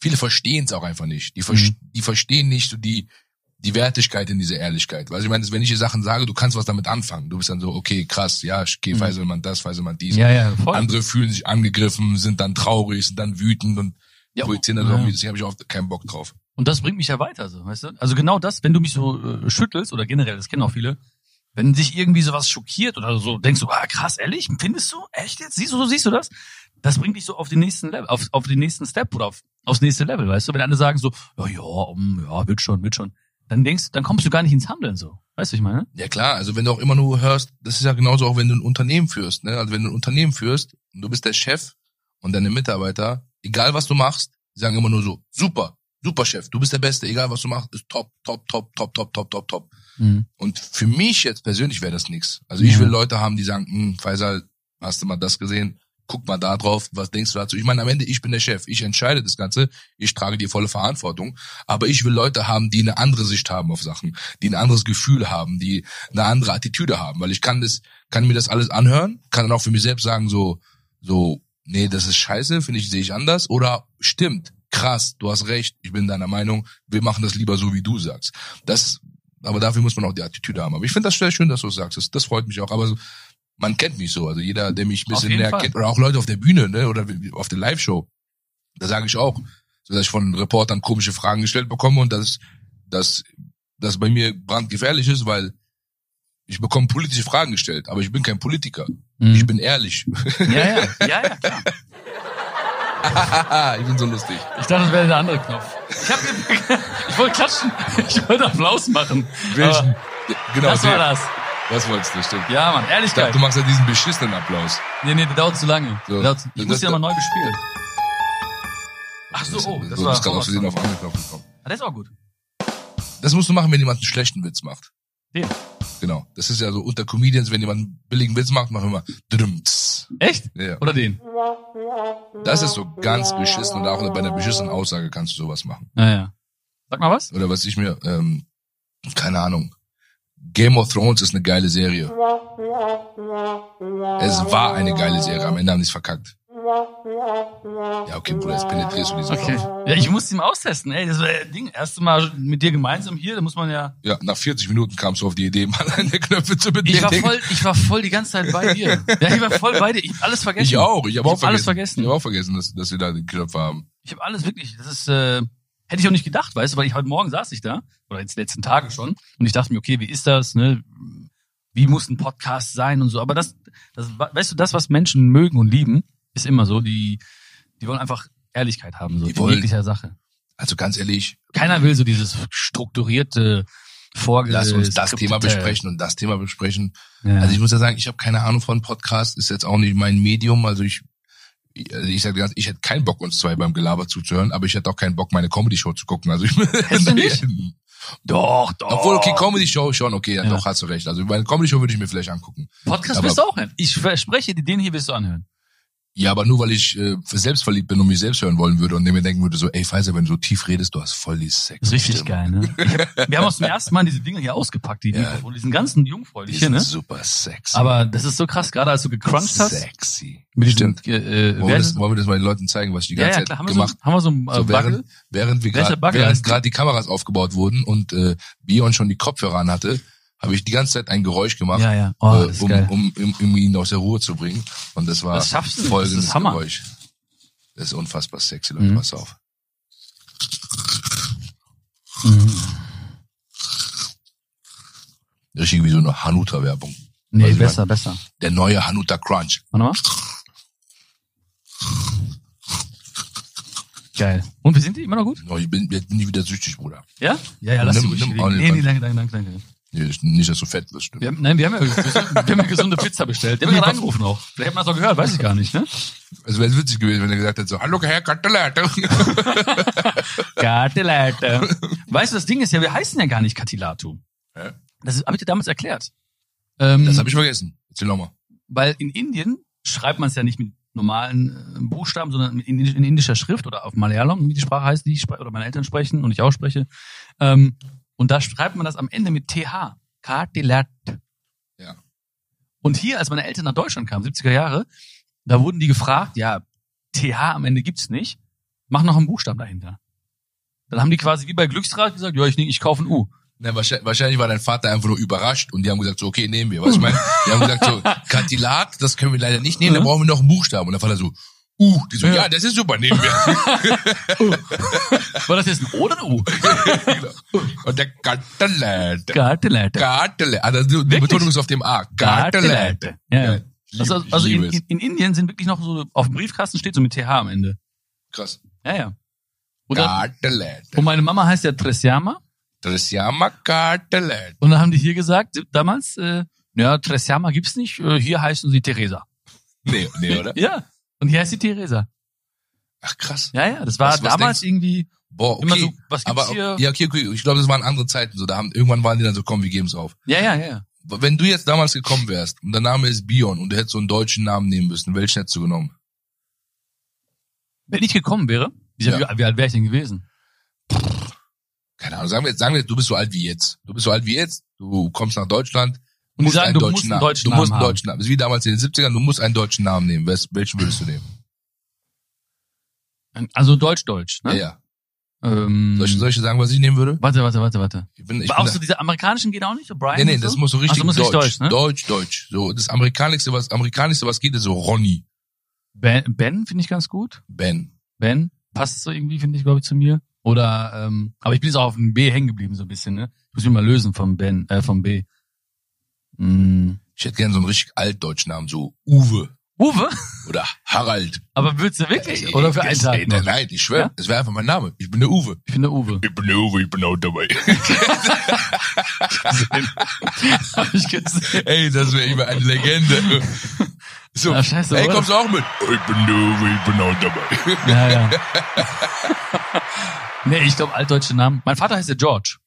viele verstehen es auch einfach nicht. Die, ver Mhm. die verstehen nicht so die, die Wertigkeit in dieser Ehrlichkeit. Weil ich meine, wenn ich dir Sachen sage, du kannst was damit anfangen. Du bist dann so, okay, krass, ja, okay, Mhm. Feiselmann das, Feiselmann dies. Ja, ja, voll. Andere fühlen sich angegriffen, sind dann traurig, sind dann wütend und Ja, projizieren dann ja. irgendwie, deswegen habe ich auch keinen Bock drauf. Und das bringt mich ja weiter, so, weißt du? Also genau das, wenn du mich so äh, schüttelst, oder generell, das kennen auch viele, wenn dich irgendwie sowas schockiert oder so, denkst du, ah, krass, ehrlich, findest du? Echt jetzt? Siehst du, so siehst du das? Das bringt dich so auf den nächsten Level, auf, auf den nächsten Step oder auf, aufs nächste Level, weißt du? Wenn alle sagen so, ja, ja, um, ja, wird schon, wird schon. Dann denkst, dann kommst du gar nicht ins Handeln, so. Weißt du, was ich meine? Ja klar, also wenn du auch immer nur hörst, das ist ja genauso auch, wenn du ein Unternehmen führst. Ne? Also wenn du ein Unternehmen führst und du bist der Chef und deine Mitarbeiter, egal was du machst, die sagen immer nur so, super, super Chef, du bist der Beste, egal was du machst, ist top, top, top, top, top, top, top, top. Mhm. Und für mich jetzt persönlich wäre das nix. Also ich Ja. will Leute haben, die sagen, hm, Faisal, hast du mal das gesehen? Guck mal da drauf, was denkst du dazu? Ich meine, am Ende, ich bin der Chef, ich entscheide das Ganze, ich trage die volle Verantwortung, aber ich will Leute haben, die eine andere Sicht haben auf Sachen, die ein anderes Gefühl haben, die eine andere Attitüde haben, weil ich kann das, kann mir das alles anhören, kann dann auch für mich selbst sagen, so, so, nee, das ist scheiße, finde ich, sehe ich anders, oder stimmt, krass, du hast recht, ich bin deiner Meinung, wir machen das lieber so, wie du sagst. Das, aber dafür muss man auch die Attitüde haben. Aber ich finde das sehr schön, dass du es sagst. Das, das freut mich auch. Aber so, man kennt mich so. Also jeder, der mich ein bisschen näher kennt, oder auch Leute auf der Bühne, ne, oder auf der Live-Show, da sage ich auch, so dass ich von Reportern komische Fragen gestellt bekomme und dass, dass, das bei mir brandgefährlich ist, weil ich bekomme politische Fragen gestellt, aber ich bin kein Politiker. Mhm. Ich bin ehrlich. Ja, ja, ja, ja, klar. ich bin so lustig. Ich dachte, das wäre der andere Knopf. Ich hab ich wollte klatschen, ich wollte Applaus machen. Welchen? Genau, das war das. Das wolltest du, stimmt. Ja, Mann, Ich dachte, Ehrlichkeit. du machst ja diesen beschissenen Applaus. Nee, nee, der dauert zu lange. So. Dauert ich Das- muss das- ja nochmal neu bespielen. Ach so, oh, das du war bist gerade aus Versehen auf Ah, andere Knopf gekommen. das ist auch gut. Das musst du machen, wenn jemand einen schlechten Witz macht. Den. Genau. Das ist ja so unter Comedians, wenn jemand einen billigen Witz macht, machen wir immer. Echt? Ja. Oder den? Das ist so ganz beschissen und auch bei einer beschissenen Aussage kannst du sowas machen. Naja. Sag mal was? Oder was ich mir, ähm, keine Ahnung. Game of Thrones ist eine geile Serie. Es war eine geile Serie. Am Ende haben die es verkackt. Ja, okay, Bruder, jetzt penetrierst du diese Okay. Frau. Ja, ich musste ihn austesten, ey. Das war ja Ding. Erste Mal mit dir gemeinsam hier, da muss man ja. Ja, nach 40 Minuten kamst du auf die Idee, mal eine Knöpfe zu Ich bedienen. war voll, ich war voll die ganze Zeit bei dir. Ja, ich war voll bei dir. Ich hab alles vergessen. Ich auch, ich habe auch hab alles vergessen. vergessen. Ich habe auch vergessen, dass, dass wir da die Knöpfe haben. Ich habe alles wirklich. Das ist, äh, hätte ich auch nicht gedacht, weißt du, weil ich heute Morgen saß ich da, oder jetzt die letzten Tage schon, und ich dachte mir, okay, wie ist das, ne? Wie muss ein Podcast sein und so. Aber das, das, weißt du, das, was Menschen mögen und lieben, ist immer so. Die, die wollen einfach Ehrlichkeit haben, so Die in jeglicher Sache. Also ganz ehrlich, Keiner will so dieses strukturierte Vorge lass uns das Thema besprechen und das Thema besprechen. Ja. Also ich muss ja sagen, ich habe keine Ahnung von Podcast, ist jetzt auch nicht mein Medium. Also ich- also ich ganz, ich hätte keinen Bock, uns zwei beim Gelaber zuzuhören, aber ich hätte auch keinen Bock, meine Comedy-Show zu gucken. Also ich, Hättest du nicht? doch, doch. Obwohl, okay, Comedy-Show schon, okay, ja, Ja. doch, hast du recht. Also meine Comedy-Show würde ich mir vielleicht angucken. Podcast aber- wirst du auch hören. Ich verspreche dir, den hier wirst du anhören. Ja, aber nur weil ich äh, selbstverliebt bin und mich selbst hören wollen würde und mir denken würde, so, ey, Pfizer, wenn du so tief redest, du hast voll die Sex. Das ist richtig geil, ne? Wir haben auch zum ersten Mal diese Dinger hier ausgepackt, die Ja. Mikrofone, die sind ganz jungfräulich hier, ne? super sexy. Aber das ist so krass, gerade als du gecrunched hast. Sexy. Mit diesem, Stimmt. äh, äh, Wollen wir, das, wollen wir das mal den Leuten zeigen, was ich die ja, ganze ja, klar, haben Zeit gemacht so, haben wir so ein äh, So während, während wir gerade die Kameras aufgebaut wurden und äh, Bion schon die Kopfhörer an hatte, habe ich die ganze Zeit ein Geräusch gemacht, Ja, ja. Oh, äh, um, um, um, um ihn aus der Ruhe zu bringen. Und das war Das schaffst du nicht, folgendes das ist Hammer. Geräusch. Das ist unfassbar sexy, Leute, Mhm. pass auf. Mhm. Richtig wie so eine Hanuta-Werbung. Nee, ich besser, besser. Der neue Hanuta Crunch. Warte mal. Geil. Und wie sind die? Immer noch gut? Oh, ich bin, ich bin nie wieder süchtig, Bruder. Ja? Ja, ja, lass Nimm- nimm den Nee, nee, danke, danke, danke, danke. Nee, ist nicht, dass du fett wirst, stimmt. Wir haben, nein, wir haben, ja, wir haben ja gesunde Pizza bestellt. Der hat gerade angerufen auch. Vielleicht hat man das auch gehört, weiß ich gar nicht, ne? Also wäre es witzig gewesen, wenn er gesagt hätte so, hallo Herr Kartellate. Kartelate. weißt du, das Ding ist ja, wir heißen ja gar nicht Katilato. Hä? Das habe ich dir damals erklärt. Ähm, Das habe ich vergessen. Erzähl nochmal. weil in Indien schreibt man es ja nicht mit normalen äh, Buchstaben, sondern indisch, in indischer Schrift oder auf Malayalam, wie die Sprache heißt, die ich oder meine Eltern sprechen und ich auch spreche. Ähm, und da schreibt man das am Ende mit TH. Kartelat. Ja. Und hier, als meine Eltern nach Deutschland kamen, 70er Jahre, da wurden die gefragt, ja, TH am Ende gibt's nicht, mach noch einen Buchstaben dahinter. Dann haben die quasi wie bei Glücksrad gesagt, ja, ich, ich kaufe ein U. Ne, wahrscheinlich, wahrscheinlich war dein Vater einfach nur überrascht und die haben gesagt so, okay, nehmen wir. Was ich meine? Die haben gesagt so, Kartilat, das können wir leider nicht nehmen, da Ja. brauchen wir noch einen Buchstaben. Und der Vater so, uh, die so, Ja. ja, das ist super, nehmen wir. War das jetzt ein O oder ein U? und der Kartelat. Kartelat. Kartelat. Also die Wirklich? Betonung ist auf dem A. Kartelat. Ja, ja. Also, also in, in, in Indien sind wirklich noch so, auf dem Briefkasten steht so mit TH am Ende. Krass. Ja, ja. Kartelat. und meine Mama heißt ja Tresiama. Tresiama Kartelat. Und dann haben die hier gesagt, damals, äh, ja, Tresiama gibt's nicht, äh, hier heißen sie Theresa. Nee, nee, oder? Ja. Und hier heißt sie Theresa. Ach, krass. Ja, ja. Das war Was- was damals irgendwie Boah, okay. immer so, was gibt's Aber hier? ja, okay, okay. Ich glaube, das waren andere Zeiten. So, da haben irgendwann waren die dann so, komm, wir geben's auf. Ja, ja, ja. Wenn du jetzt damals gekommen wärst und der Name ist Bion und du hättest so einen deutschen Namen nehmen müssen, welchen hättest du genommen? Wenn ich gekommen wäre, wie, Ja. wie, wie alt wäre ich denn gewesen? Keine Ahnung. Sagen wir jetzt, sagen wir jetzt, du bist so alt wie jetzt. Du bist so alt wie jetzt. Du kommst nach Deutschland. Die musst sagen, einen du deutschen musst einen Namen. deutschen Du Namen musst einen deutschen Namen. Das ist wie damals in den 70ern. Du musst einen deutschen Namen nehmen. Welchen würdest du nehmen? Also Deutsch-Deutsch, ne? Ja, ja. Ähm, Soll ich, soll ich sagen, was ich nehmen würde? warte, warte, warte, warte. Ich bin, ich Aber auch so diese amerikanischen geht auch nicht, so Brian? nee, nee, das so? muss so richtig Ach, so muss deutsch. richtig deutsch, ne? Deutsch, Deutsch. So, das amerikanischste, was, amerikanischste, was geht, ist so Ronny. Ben, ben finde ich ganz gut. Ben. Ben passt so irgendwie, finde ich, glaube ich, zu mir. Oder, ähm, aber ich bin jetzt auch auf dem B hängen geblieben so ein bisschen, ne? Ich muss mich mal lösen vom Ben, äh, vom B. Mm. Ich hätte gern so einen richtig altdeutschen Namen, so Uwe Uwe? oder Harald. Aber willst du wirklich? Oder für einen Tag ey? Nein, nein, ich schwöre, Ja? es wäre einfach mein Name. Ich bin der Uwe. Ich bin der Uwe. Ich bin der Uwe, ich bin auch dabei. Hab ich gesehen. Ey, das wäre immer eine Legende. So, Ah, scheiße, ey, kommst du auch mit? Ich bin der Uwe, ich bin auch dabei. Ja, ja. nee, ich glaube altdeutsche Namen. Mein Vater heißt ja George.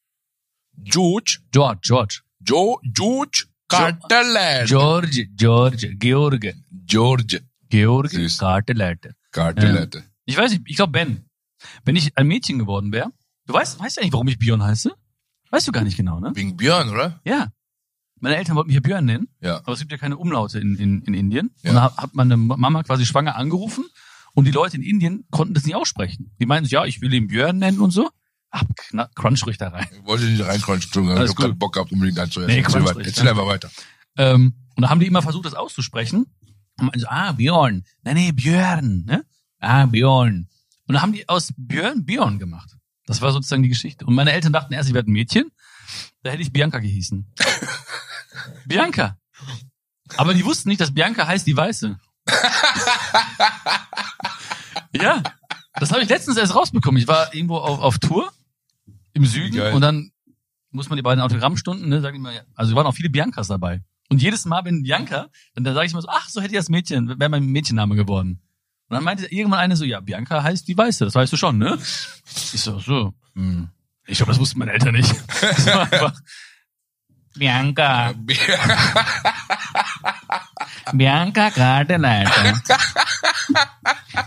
George, George, George. Joe, George, Cartelet. George, George, George. George, George Süß. Kartelette. Cartelet. Ich weiß nicht, ich glaube Ben. Wenn ich ein Mädchen geworden wäre, du weißt, weißt du eigentlich, warum ich Björn heiße? Weißt du gar nicht genau, ne? Wegen Björn, oder? Ja. Meine Eltern wollten mich ja Björn nennen, Ja. aber es gibt ja keine Umlaute in, in, in Indien. Ja. Und da hat meine Mama quasi schwanger angerufen Und die Leute in Indien konnten das nicht aussprechen. Die meinten, ja, ich will ihn Björn nennen und so. Ach, kna- crunch ruhig da rein. Ich wollte nicht reincrunchen, Entschuldigung, Alles ich habe gut. Bock gehabt, unbedingt einzuhören. Nee, erzähl weiter. erzähl einfach weiter. Ähm, und da haben die immer versucht, das auszusprechen. Und meinten so, ah, Björn. Nee, nee, Björn. Ne? Ah, Björn. Und dann haben die aus Björn Björn gemacht. Das war sozusagen die Geschichte. Und meine Eltern dachten erst, ich werde ein Mädchen. Da hätte ich Bianca gehießen. Bianca. Aber die wussten nicht, dass Bianca heißt die Weiße. ja. Das habe ich letztens erst rausbekommen. Ich war irgendwo auf, auf Tour im Süden Geil. und dann muss man die beiden Autogrammstunden, ne, sag ich mal, also es waren auch viele Biancas dabei. Und jedes Mal, wenn Bianca, dann, dann sage ich immer so, ach, so hätte ich das Mädchen, wäre mein Mädchenname geworden. Und dann meinte irgendwann eine so, ja, Bianca heißt die Weiße, das weißt du schon, ne? Ich so, so, hm. Ich glaube, das wussten meine Eltern nicht. Das war einfach, Bianca, Bianca Gartenleiter.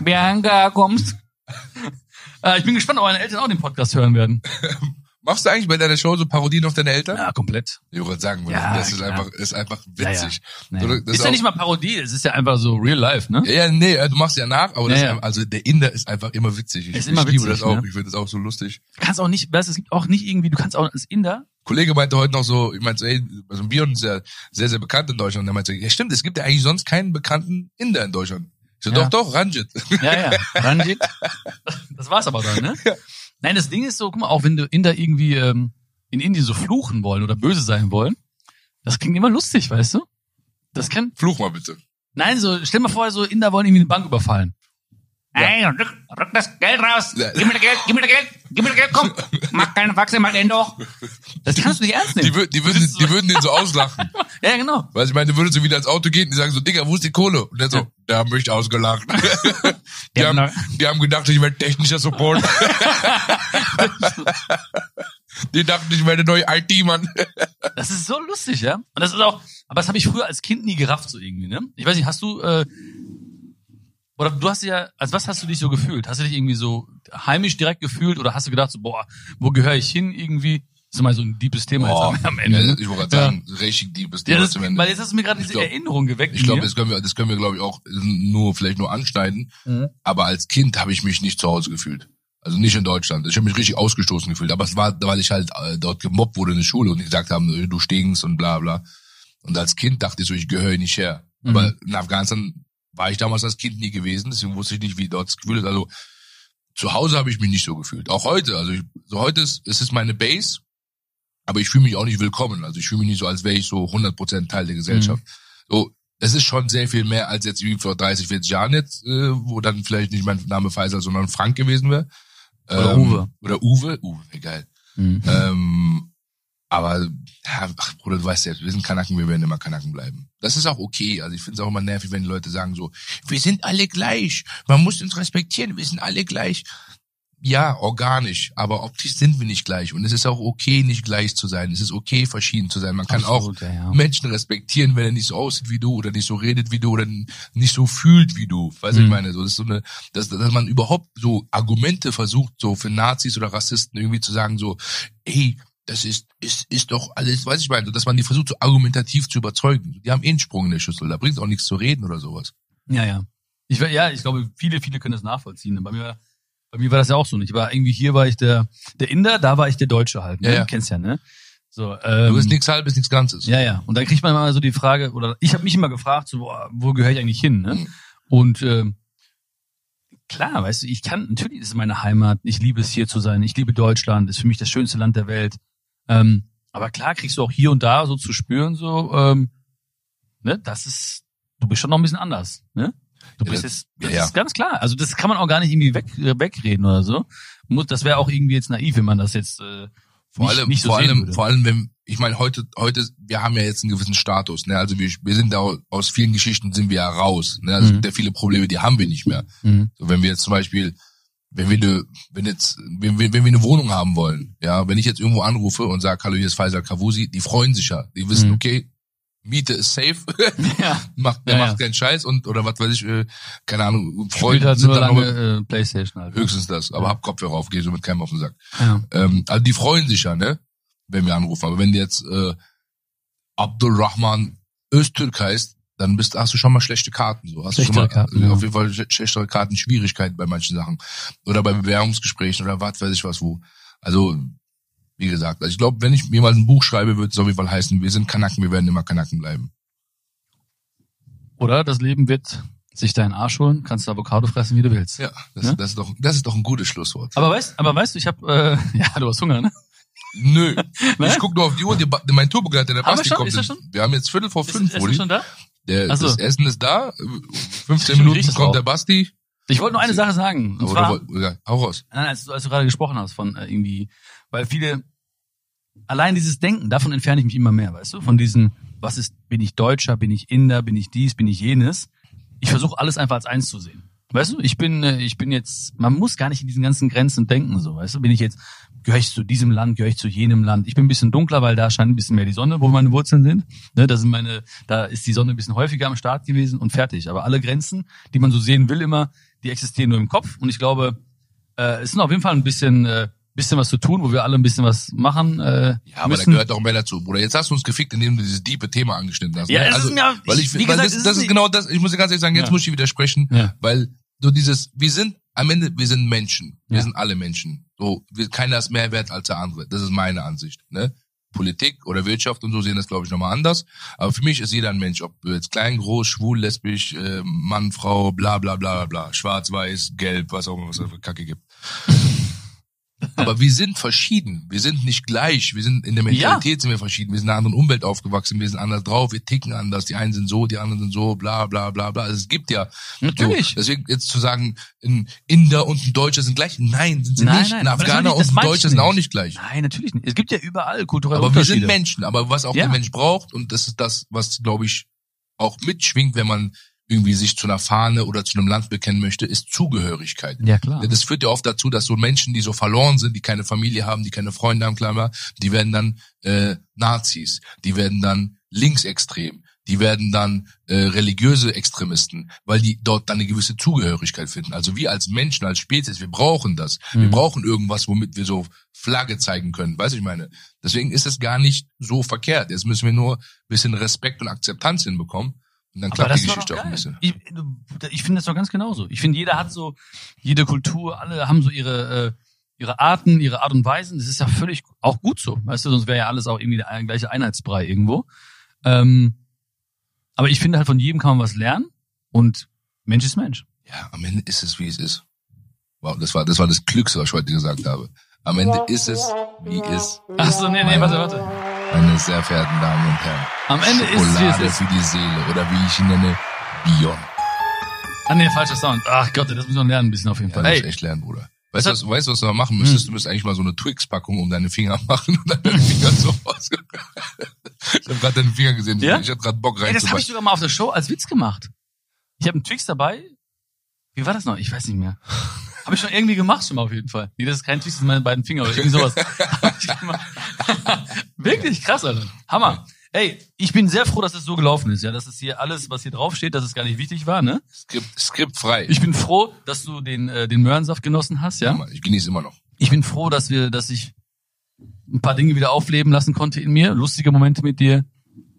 Bianca, kommst? Äh, ich bin gespannt, ob meine Eltern auch den Podcast hören werden. Machst du eigentlich bei deiner Show so Parodien auf deine Eltern? Ja, komplett. Ich wollte sagen, Ja, das ist klar. einfach, ist einfach Ja, ja. witzig. Oder- das ist ja nicht mal Parodie, es ist ja einfach so real life, ne? Ja, ja, nee, äh, du machst ja nach, aber das Ja, ja. Ist, also der Inder ist einfach immer witzig. Ich, Ist immer ich liebe witzig, das auch. ne? Ich finde das auch so lustig. Du kannst auch nicht, weißt, du, es gibt auch nicht irgendwie, du kannst auch als Inder, Kollege meinte heute noch so, ich meinte, so, ey, also Björn ist ja sehr, sehr bekannt in Deutschland. Und er meinte, ja stimmt, es gibt ja eigentlich sonst keinen bekannten Inder in Deutschland. So, Ja. doch, doch, Ranjit. ja, ja, Ranjit. Das war's aber dann, ne? Nein, das Ding ist so, guck mal, auch wenn du Inder irgendwie ähm, in Indien so fluchen wollen oder böse sein wollen, das klingt immer lustig, weißt du? Das kann, Fluch mal bitte. nein, so, stell mal vor, so Inder wollen irgendwie eine Bank überfallen. Ey, rück, rück das Geld raus. Ja. Gib mir das Geld, gib mir das Geld, gib mir das Geld, komm. Mach keine Faxe, mach den doch. Das kannst du nicht ernst nehmen. Die, wür- die, würden, die würden den so auslachen. Ja, genau. Weil ich meine, der würde so wieder ins Auto gehen und die sagen so, Digga, wo ist die Kohle? Und der so, der haben mich ausgelacht. die, haben, die haben gedacht, ich werde technischer Support. die dachten, ich werde neue IT-Mann. Das ist so lustig, ja. Und das ist auch, aber das habe ich früher als Kind nie gerafft, so irgendwie, ne? Ich weiß nicht, hast du, äh, oder du hast ja, als was hast du dich so gefühlt? Hast du dich irgendwie so heimisch direkt gefühlt oder hast du gedacht, so, boah, wo gehöre ich hin irgendwie? Das ist mal so ein deepes Thema Boah, jetzt am, Ende. ja, ich wollte gerade sagen, richtig deepes Ja, Thema das, zum Ende. weil jetzt hast du mir gerade diese glaub- Erinnerung geweckt. Ich glaube, das können wir, das können wir, glaube ich, auch nur vielleicht nur anschneiden. Mhm. Aber als Kind habe ich mich nicht zu Hause gefühlt. Also nicht in Deutschland. Ich habe mich richtig ausgestoßen gefühlt. Aber es war, weil ich halt äh, dort gemobbt wurde in der Schule und die gesagt haben, du stinkst und bla bla. Und als Kind dachte ich so, ich gehöre nicht her. Mhm. Aber in Afghanistan war ich damals als Kind nie gewesen, deswegen wusste ich nicht, wie dort das Gefühl ist. Also zu Hause habe ich mich nicht so gefühlt. Auch heute. Also ich, so heute ist es ist meine Base, aber ich fühle mich auch nicht willkommen. Also ich fühle mich nicht so, als wäre ich so 100% Teil der Gesellschaft. So, es ist schon sehr viel mehr als jetzt wie vor 30, 40 Jahren jetzt, äh, wo dann vielleicht nicht mein Name Faisal, sondern Frank gewesen wäre. Oder Ähm, Uwe. Oder Uwe. Uwe, geil. Mhm. Ähm, aber, ach, Bruder, du weißt ja, wir sind Kanaken, wir werden immer Kanaken bleiben. Das ist auch okay. Also ich finde es auch immer nervig, wenn die Leute sagen so, wir sind alle gleich. Man muss uns respektieren, wir sind alle gleich. Ja, organisch, aber optisch sind wir nicht gleich. Und es ist auch okay, nicht gleich zu sein. Es ist okay, verschieden zu sein. Man kann auch Absolut, ja, ja. Menschen respektieren, wenn er nicht so aussieht wie du oder nicht so redet wie du oder nicht so fühlt wie du. Weißt du, Mhm. ich meine, so das ist so eine, dass, dass man überhaupt so Argumente versucht, so für Nazis oder Rassisten irgendwie zu sagen, so, ey, das ist, ist, ist doch alles, weiß ich meine, dass man die versucht, so argumentativ zu überzeugen. Die haben eh einen Sprung in der Schüssel, da bringt auch nichts zu reden oder sowas. Ja, ja. Ich, ja, ich glaube, viele, viele können das nachvollziehen. Bei mir, bei mir war das ja auch so nicht. Ich war irgendwie hier war ich der, der Inder, da war ich der Deutsche halt. Ne? Ja, ja. Du kennst ja, ne? So, ähm, Du bist nichts halbes, nichts Ganzes. Ja, ja. Und dann kriegt man immer so die Frage, oder ich habe mich immer gefragt, so, boah, wo gehöre ich eigentlich hin? Ne? Mhm. Und ähm, klar, weißt du, ich kann, natürlich ist es meine Heimat, ich liebe es hier zu sein, ich liebe Deutschland, ist für mich das schönste Land der Welt. Ähm, aber klar kriegst du auch hier und da so zu spüren, so, ähm, ne, das ist, du bist schon noch ein bisschen anders, ne? Du bist das- jetzt, das ja, ist ganz klar. Also das kann man auch gar nicht irgendwie weg, äh, wegreden oder so. Das wäre auch irgendwie jetzt naiv, wenn man das jetzt äh, Vor nicht, allem, nicht so vor allem, würde. vor allem, wenn, ich meine, heute, heute, wir haben ja jetzt einen gewissen Status, ne, also wir, wir sind da, aus vielen Geschichten sind wir ja raus, ne, also Mhm. ja viele Probleme, die haben wir nicht mehr. Mhm. So, wenn wir jetzt zum Beispiel, wenn wir eine, wenn jetzt, wenn wir, wenn wir eine Wohnung haben wollen, ja, wenn ich jetzt irgendwo anrufe und sage, hallo, hier ist Faisal Kavusi, die freuen sich ja, die wissen, Mhm. okay, Miete ist safe, Ja. macht, der Ja, macht ja. keinen Scheiß und, oder was weiß ich, äh, keine Ahnung, Freunde halt sind nur dann lange noch äh, Playstation halt. ne? höchstens das, aber hab Kopfhörer auf, geh so mit keinem auf den Sack. Ja. Ähm, also die freuen sich ja, ne? Wenn wir anrufen. Aber wenn jetzt äh, Abdulrahman Öztürk heißt, dann bist, hast du schon mal schlechte Karten. So. Hast du schon Schlechtere mal, Karten, äh, ja. Auf jeden Fall sch- schlechtere Karten, Schwierigkeiten bei manchen Sachen. Oder bei Bewerbungsgesprächen oder was weiß ich was wo. Also, wie gesagt, also ich glaube, wenn ich mir mal ein Buch schreibe, wird es auf jeden Fall heißen, wir sind Kanaken, wir werden immer Kanaken bleiben. Oder das Leben wird sich deinen Arsch holen, kannst du Avocado fressen, wie du willst. Ja, das, Ne? das, ist, doch, das ist doch ein gutes Schlusswort. Aber weißt, aber weißt du, ich habe, äh, ja, du hast Hunger, ne? Nö, Ne? ich guck nur auf die Uhr, die, mein Turbogleiter, der Haben wir Basti kommt. Ist er schon? Wir haben jetzt Viertel vor Ist, fünf, ist Uli. das schon da? Der, so. Das Essen ist da, 15 Wie Minuten kommt auch? der Basti. Ich wollte nur eine Sache sagen. Und Oder, zwar, woll- ja, hau raus. Nein, als du, als du gerade gesprochen hast von äh, irgendwie, weil viele, allein dieses Denken, davon entferne ich mich immer mehr, weißt du? Von diesen, was ist, bin ich Deutscher, bin ich Inder, bin ich dies, bin ich jenes. Ich versuche alles einfach als eins zu sehen. Weißt du, ich bin, äh, ich bin jetzt, man muss gar nicht in diesen ganzen Grenzen denken, so, weißt du, bin ich jetzt, gehöre ich zu diesem Land, gehöre ich zu jenem Land. Ich bin ein bisschen dunkler, weil da scheint ein bisschen mehr die Sonne, wo meine Wurzeln sind. Ne, da sind meine, da ist die Sonne ein bisschen häufiger am Start gewesen und fertig. Aber alle Grenzen, die man so sehen will immer, die existieren nur im Kopf. Und ich glaube, äh, es ist auf jeden Fall ein bisschen, äh, bisschen was zu tun, wo wir alle ein bisschen was machen. Äh, Ja, aber da müssen. gehört auch mehr dazu, Bruder. Jetzt hast du uns gefickt, indem du dieses diepe Thema angeschnitten hast. Ja, ne? also, ist mir- weil ich- wie weil gesagt, das, ist das ist genau das, ich muss dir ganz ehrlich sagen, jetzt Ja. muss ich widersprechen, Ja. weil so dieses, wir sind, am Ende, wir sind Menschen. Wir Ja. sind alle Menschen. So, wir, keiner ist mehr wert als der andere. Das ist meine Ansicht, ne? Politik oder Wirtschaft und so sehen das, glaube ich, nochmal anders. Aber für mich ist jeder ein Mensch, ob du jetzt klein, groß, schwul, lesbisch, äh, Mann, Frau, bla bla bla bla bla, schwarz, weiß, gelb, was auch immer was es für Kacke gibt. Aber wir sind verschieden. Wir sind nicht gleich. Wir sind in der Mentalität sind wir verschieden. Wir sind in einer anderen Umwelt aufgewachsen. Wir sind anders drauf. Wir ticken anders. Die einen sind so, die anderen sind so, bla, bla, bla, bla. Also es gibt ja. Natürlich. So, deswegen jetzt zu sagen, ein Inder und ein Deutscher sind gleich. Nein, sind sie Nein, nicht. nein, ein aber Afghaner das und ein Deutscher sind nicht. auch nicht gleich. Nein, natürlich nicht. Es gibt ja überall kulturelle Aber wir sind Unterschiede. Menschen. Aber was auch Ja. der Mensch braucht, und das ist das, was, glaube ich, auch mitschwingt, wenn man irgendwie sich zu einer Fahne oder zu einem Land bekennen möchte, ist Zugehörigkeit. Ja, klar. Das führt ja oft dazu, dass so Menschen, die so verloren sind, die keine Familie haben, die keine Freunde haben, klar, die werden dann äh, Nazis, die werden dann linksextrem, die werden dann äh, religiöse Extremisten, weil die dort dann eine gewisse Zugehörigkeit finden. Also wir als Menschen, als Spezies, wir brauchen das. Wir Mhm. brauchen irgendwas, womit wir so Flagge zeigen können. Weißt du, ich meine? Deswegen ist es gar nicht so verkehrt. Jetzt müssen wir nur ein bisschen Respekt und Akzeptanz hinbekommen. Und dann Aber klappt die Geschichte doch auch ein geil. bisschen. Ich, ich finde das doch ganz genauso. Ich finde, jeder hat so, jede Kultur, alle haben so ihre, äh, ihre Arten, ihre Art und Weisen. Das ist ja völlig auch gut so. Weißt du, sonst wäre ja alles auch irgendwie der gleiche Einheitsbrei irgendwo. Ähm, aber ich finde halt, von jedem kann man was lernen und Mensch ist Mensch. Ja, am Ende ist es, wie es ist. Wow, das war, das war das Klügste, was ich heute gesagt habe. Am Ende ist es, wie es. Ach so, nee, nee, warte, warte. Meine sehr verehrten Damen und Herren. Am Ende ist es, Schokolade es ist. für die Seele oder wie ich ihn nenne, Bion. Ah, nee, falscher Sound. Ach Gott, das müssen wir lernen ein bisschen auf jeden Ja, Fall. du musst Ey, echt lernen, Bruder. Weißt du, was, weißt, du, was du mal machen müsstest? Hm. Du müsstest eigentlich mal so eine Twix-Packung um deine Finger machen und dann deine Finger so aus. ich habe gerade deine Finger gesehen. Ja? Ich hatte gerade Bock ey, das habe ich sogar mal auf der Show als Witz gemacht. Ich habe einen Twix dabei. Wie war das noch? Ich weiß nicht mehr. Habe ich schon irgendwie gemacht schon mal auf jeden Fall. Nee, das ist kein Twix, das sind meine beiden Finger oder irgendwie sowas. Wirklich krass, Alter. Hammer. Ey, ich bin sehr froh, dass es so gelaufen ist, ja, dass es hier alles, was hier draufsteht, dass es gar nicht wichtig war, ne? Skript, Skript frei. Ich bin froh, dass du den äh, den Möhrensaft genossen hast, ja? Ich genieße immer noch. Ich bin froh, dass wir, dass ich ein paar Dinge wieder aufleben lassen konnte in mir, lustige Momente mit dir.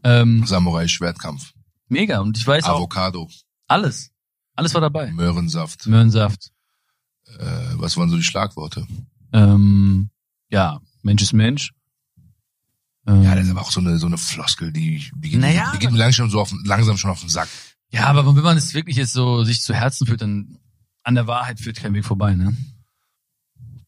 Ähm, Samurai-Schwertkampf. mega. Und ich weiß auch Avocado. alles. Alles war dabei. Möhrensaft. Möhrensaft. Äh, was waren so die Schlagworte? Ähm, ja, Mensch ist Mensch. Ähm, Ja, das ist aber auch so eine, so eine Floskel, die, die, geht, Naja, die geht mir langsam, so auf, langsam schon auf den Sack. ja, aber wenn man es wirklich jetzt so sich zu Herzen führt, dann an der Wahrheit führt kein Weg vorbei, ne?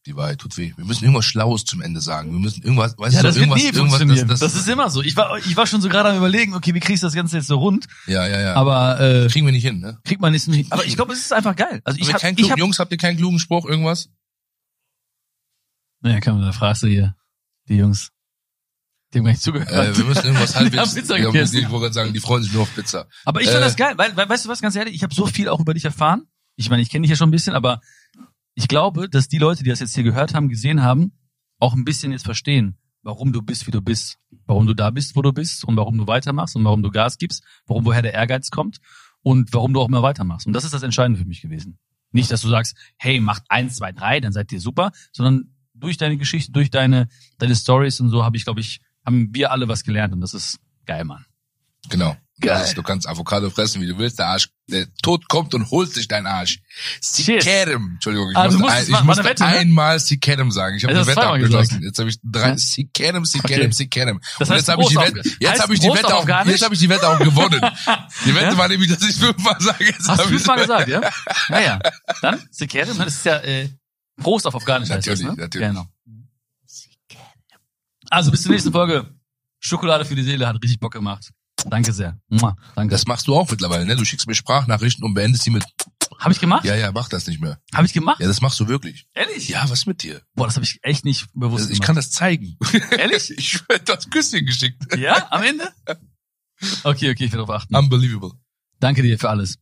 Die Wahrheit tut weh. Wir müssen irgendwas Schlaues zum Ende sagen. Wir müssen irgendwas, weißt Ja, du, das so, wird irgendwas, nie irgendwas, funktionieren. das, Das, das, ist immer so. Ich war, ich war schon so gerade am überlegen, okay, wie kriegst du das Ganze jetzt so rund? ja, ja, ja. Aber äh, kriegen wir nicht hin, ne? kriegt man nicht. Aber ich glaube, es ist einfach geil. Also ich ihr hab, keinen klugen, hab, Jungs, habt ihr keinen klugen Spruch, irgendwas? naja, komm, da fragst du hier die Jungs. Die haben gar nicht zugehört. Äh, wir müssen irgendwas haben halbwegs. Pizza Ja, gegessen. ich wollte sagen, die freuen sich nur auf Pizza. Aber ich finde Äh, das geil, weil, weil, weißt du was, ganz ehrlich, ich habe so viel auch über dich erfahren. Ich meine, ich kenne dich ja schon ein bisschen, aber ich glaube, dass die Leute, die das jetzt hier gehört haben, gesehen haben, auch ein bisschen jetzt verstehen, warum du bist, wie du bist, warum du da bist, wo du bist und warum du weitermachst und warum du Gas gibst, warum woher der Ehrgeiz kommt und warum du auch immer weitermachst. Und das ist das Entscheidende für mich gewesen. Nicht, dass du sagst, hey, macht eins, zwei, drei, dann seid ihr super, sondern durch deine Geschichte, durch deine, deine Stories und so habe ich, glaube ich, haben wir alle was gelernt und das ist geil, Mann. Genau. Geil. Ist, du kannst Avocado fressen, wie du willst. Der Arsch, der Tod kommt und holt sich deinen Arsch. Sikerem. Entschuldigung, ich du musste, musst ein, ich musste eine Wette, ne? einmal Sikerem sagen. Ich habe Also hast Wette abgeschlossen. Jetzt habe ich drei. Sikerem, Sikerem. Sikerem. Und jetzt habe ich die Wette, jetzt habe ich die Wette auch, jetzt habe ich die Wette auch gewonnen. Die Wette war nämlich, dass ich fünfmal sage. Jetzt Hast du fünfmal gesagt, ja? Naja. Dann, Sekere, das ist ja äh, Prost auf Afghanisch heißt das, Natürlich, ne? natürlich. Genau. Also bis zur nächsten Folge. Schokolade für die Seele hat richtig Bock gemacht. Danke sehr. Mua, danke. Das machst du auch mittlerweile, ne? Du schickst mir Sprachnachrichten und beendest die mit, Habe ich gemacht? ja, ja, mach das nicht mehr. Habe ich gemacht? Ja, das machst du wirklich. Ehrlich? Ja, was mit dir? Boah, das habe ich echt nicht bewusst Also ich gemacht. kann das zeigen. Ehrlich? Ich werde das Küsschen geschickt. Ja, am Ende? Okay, okay, ich werde darauf achten. Unbelievable. Danke dir für alles.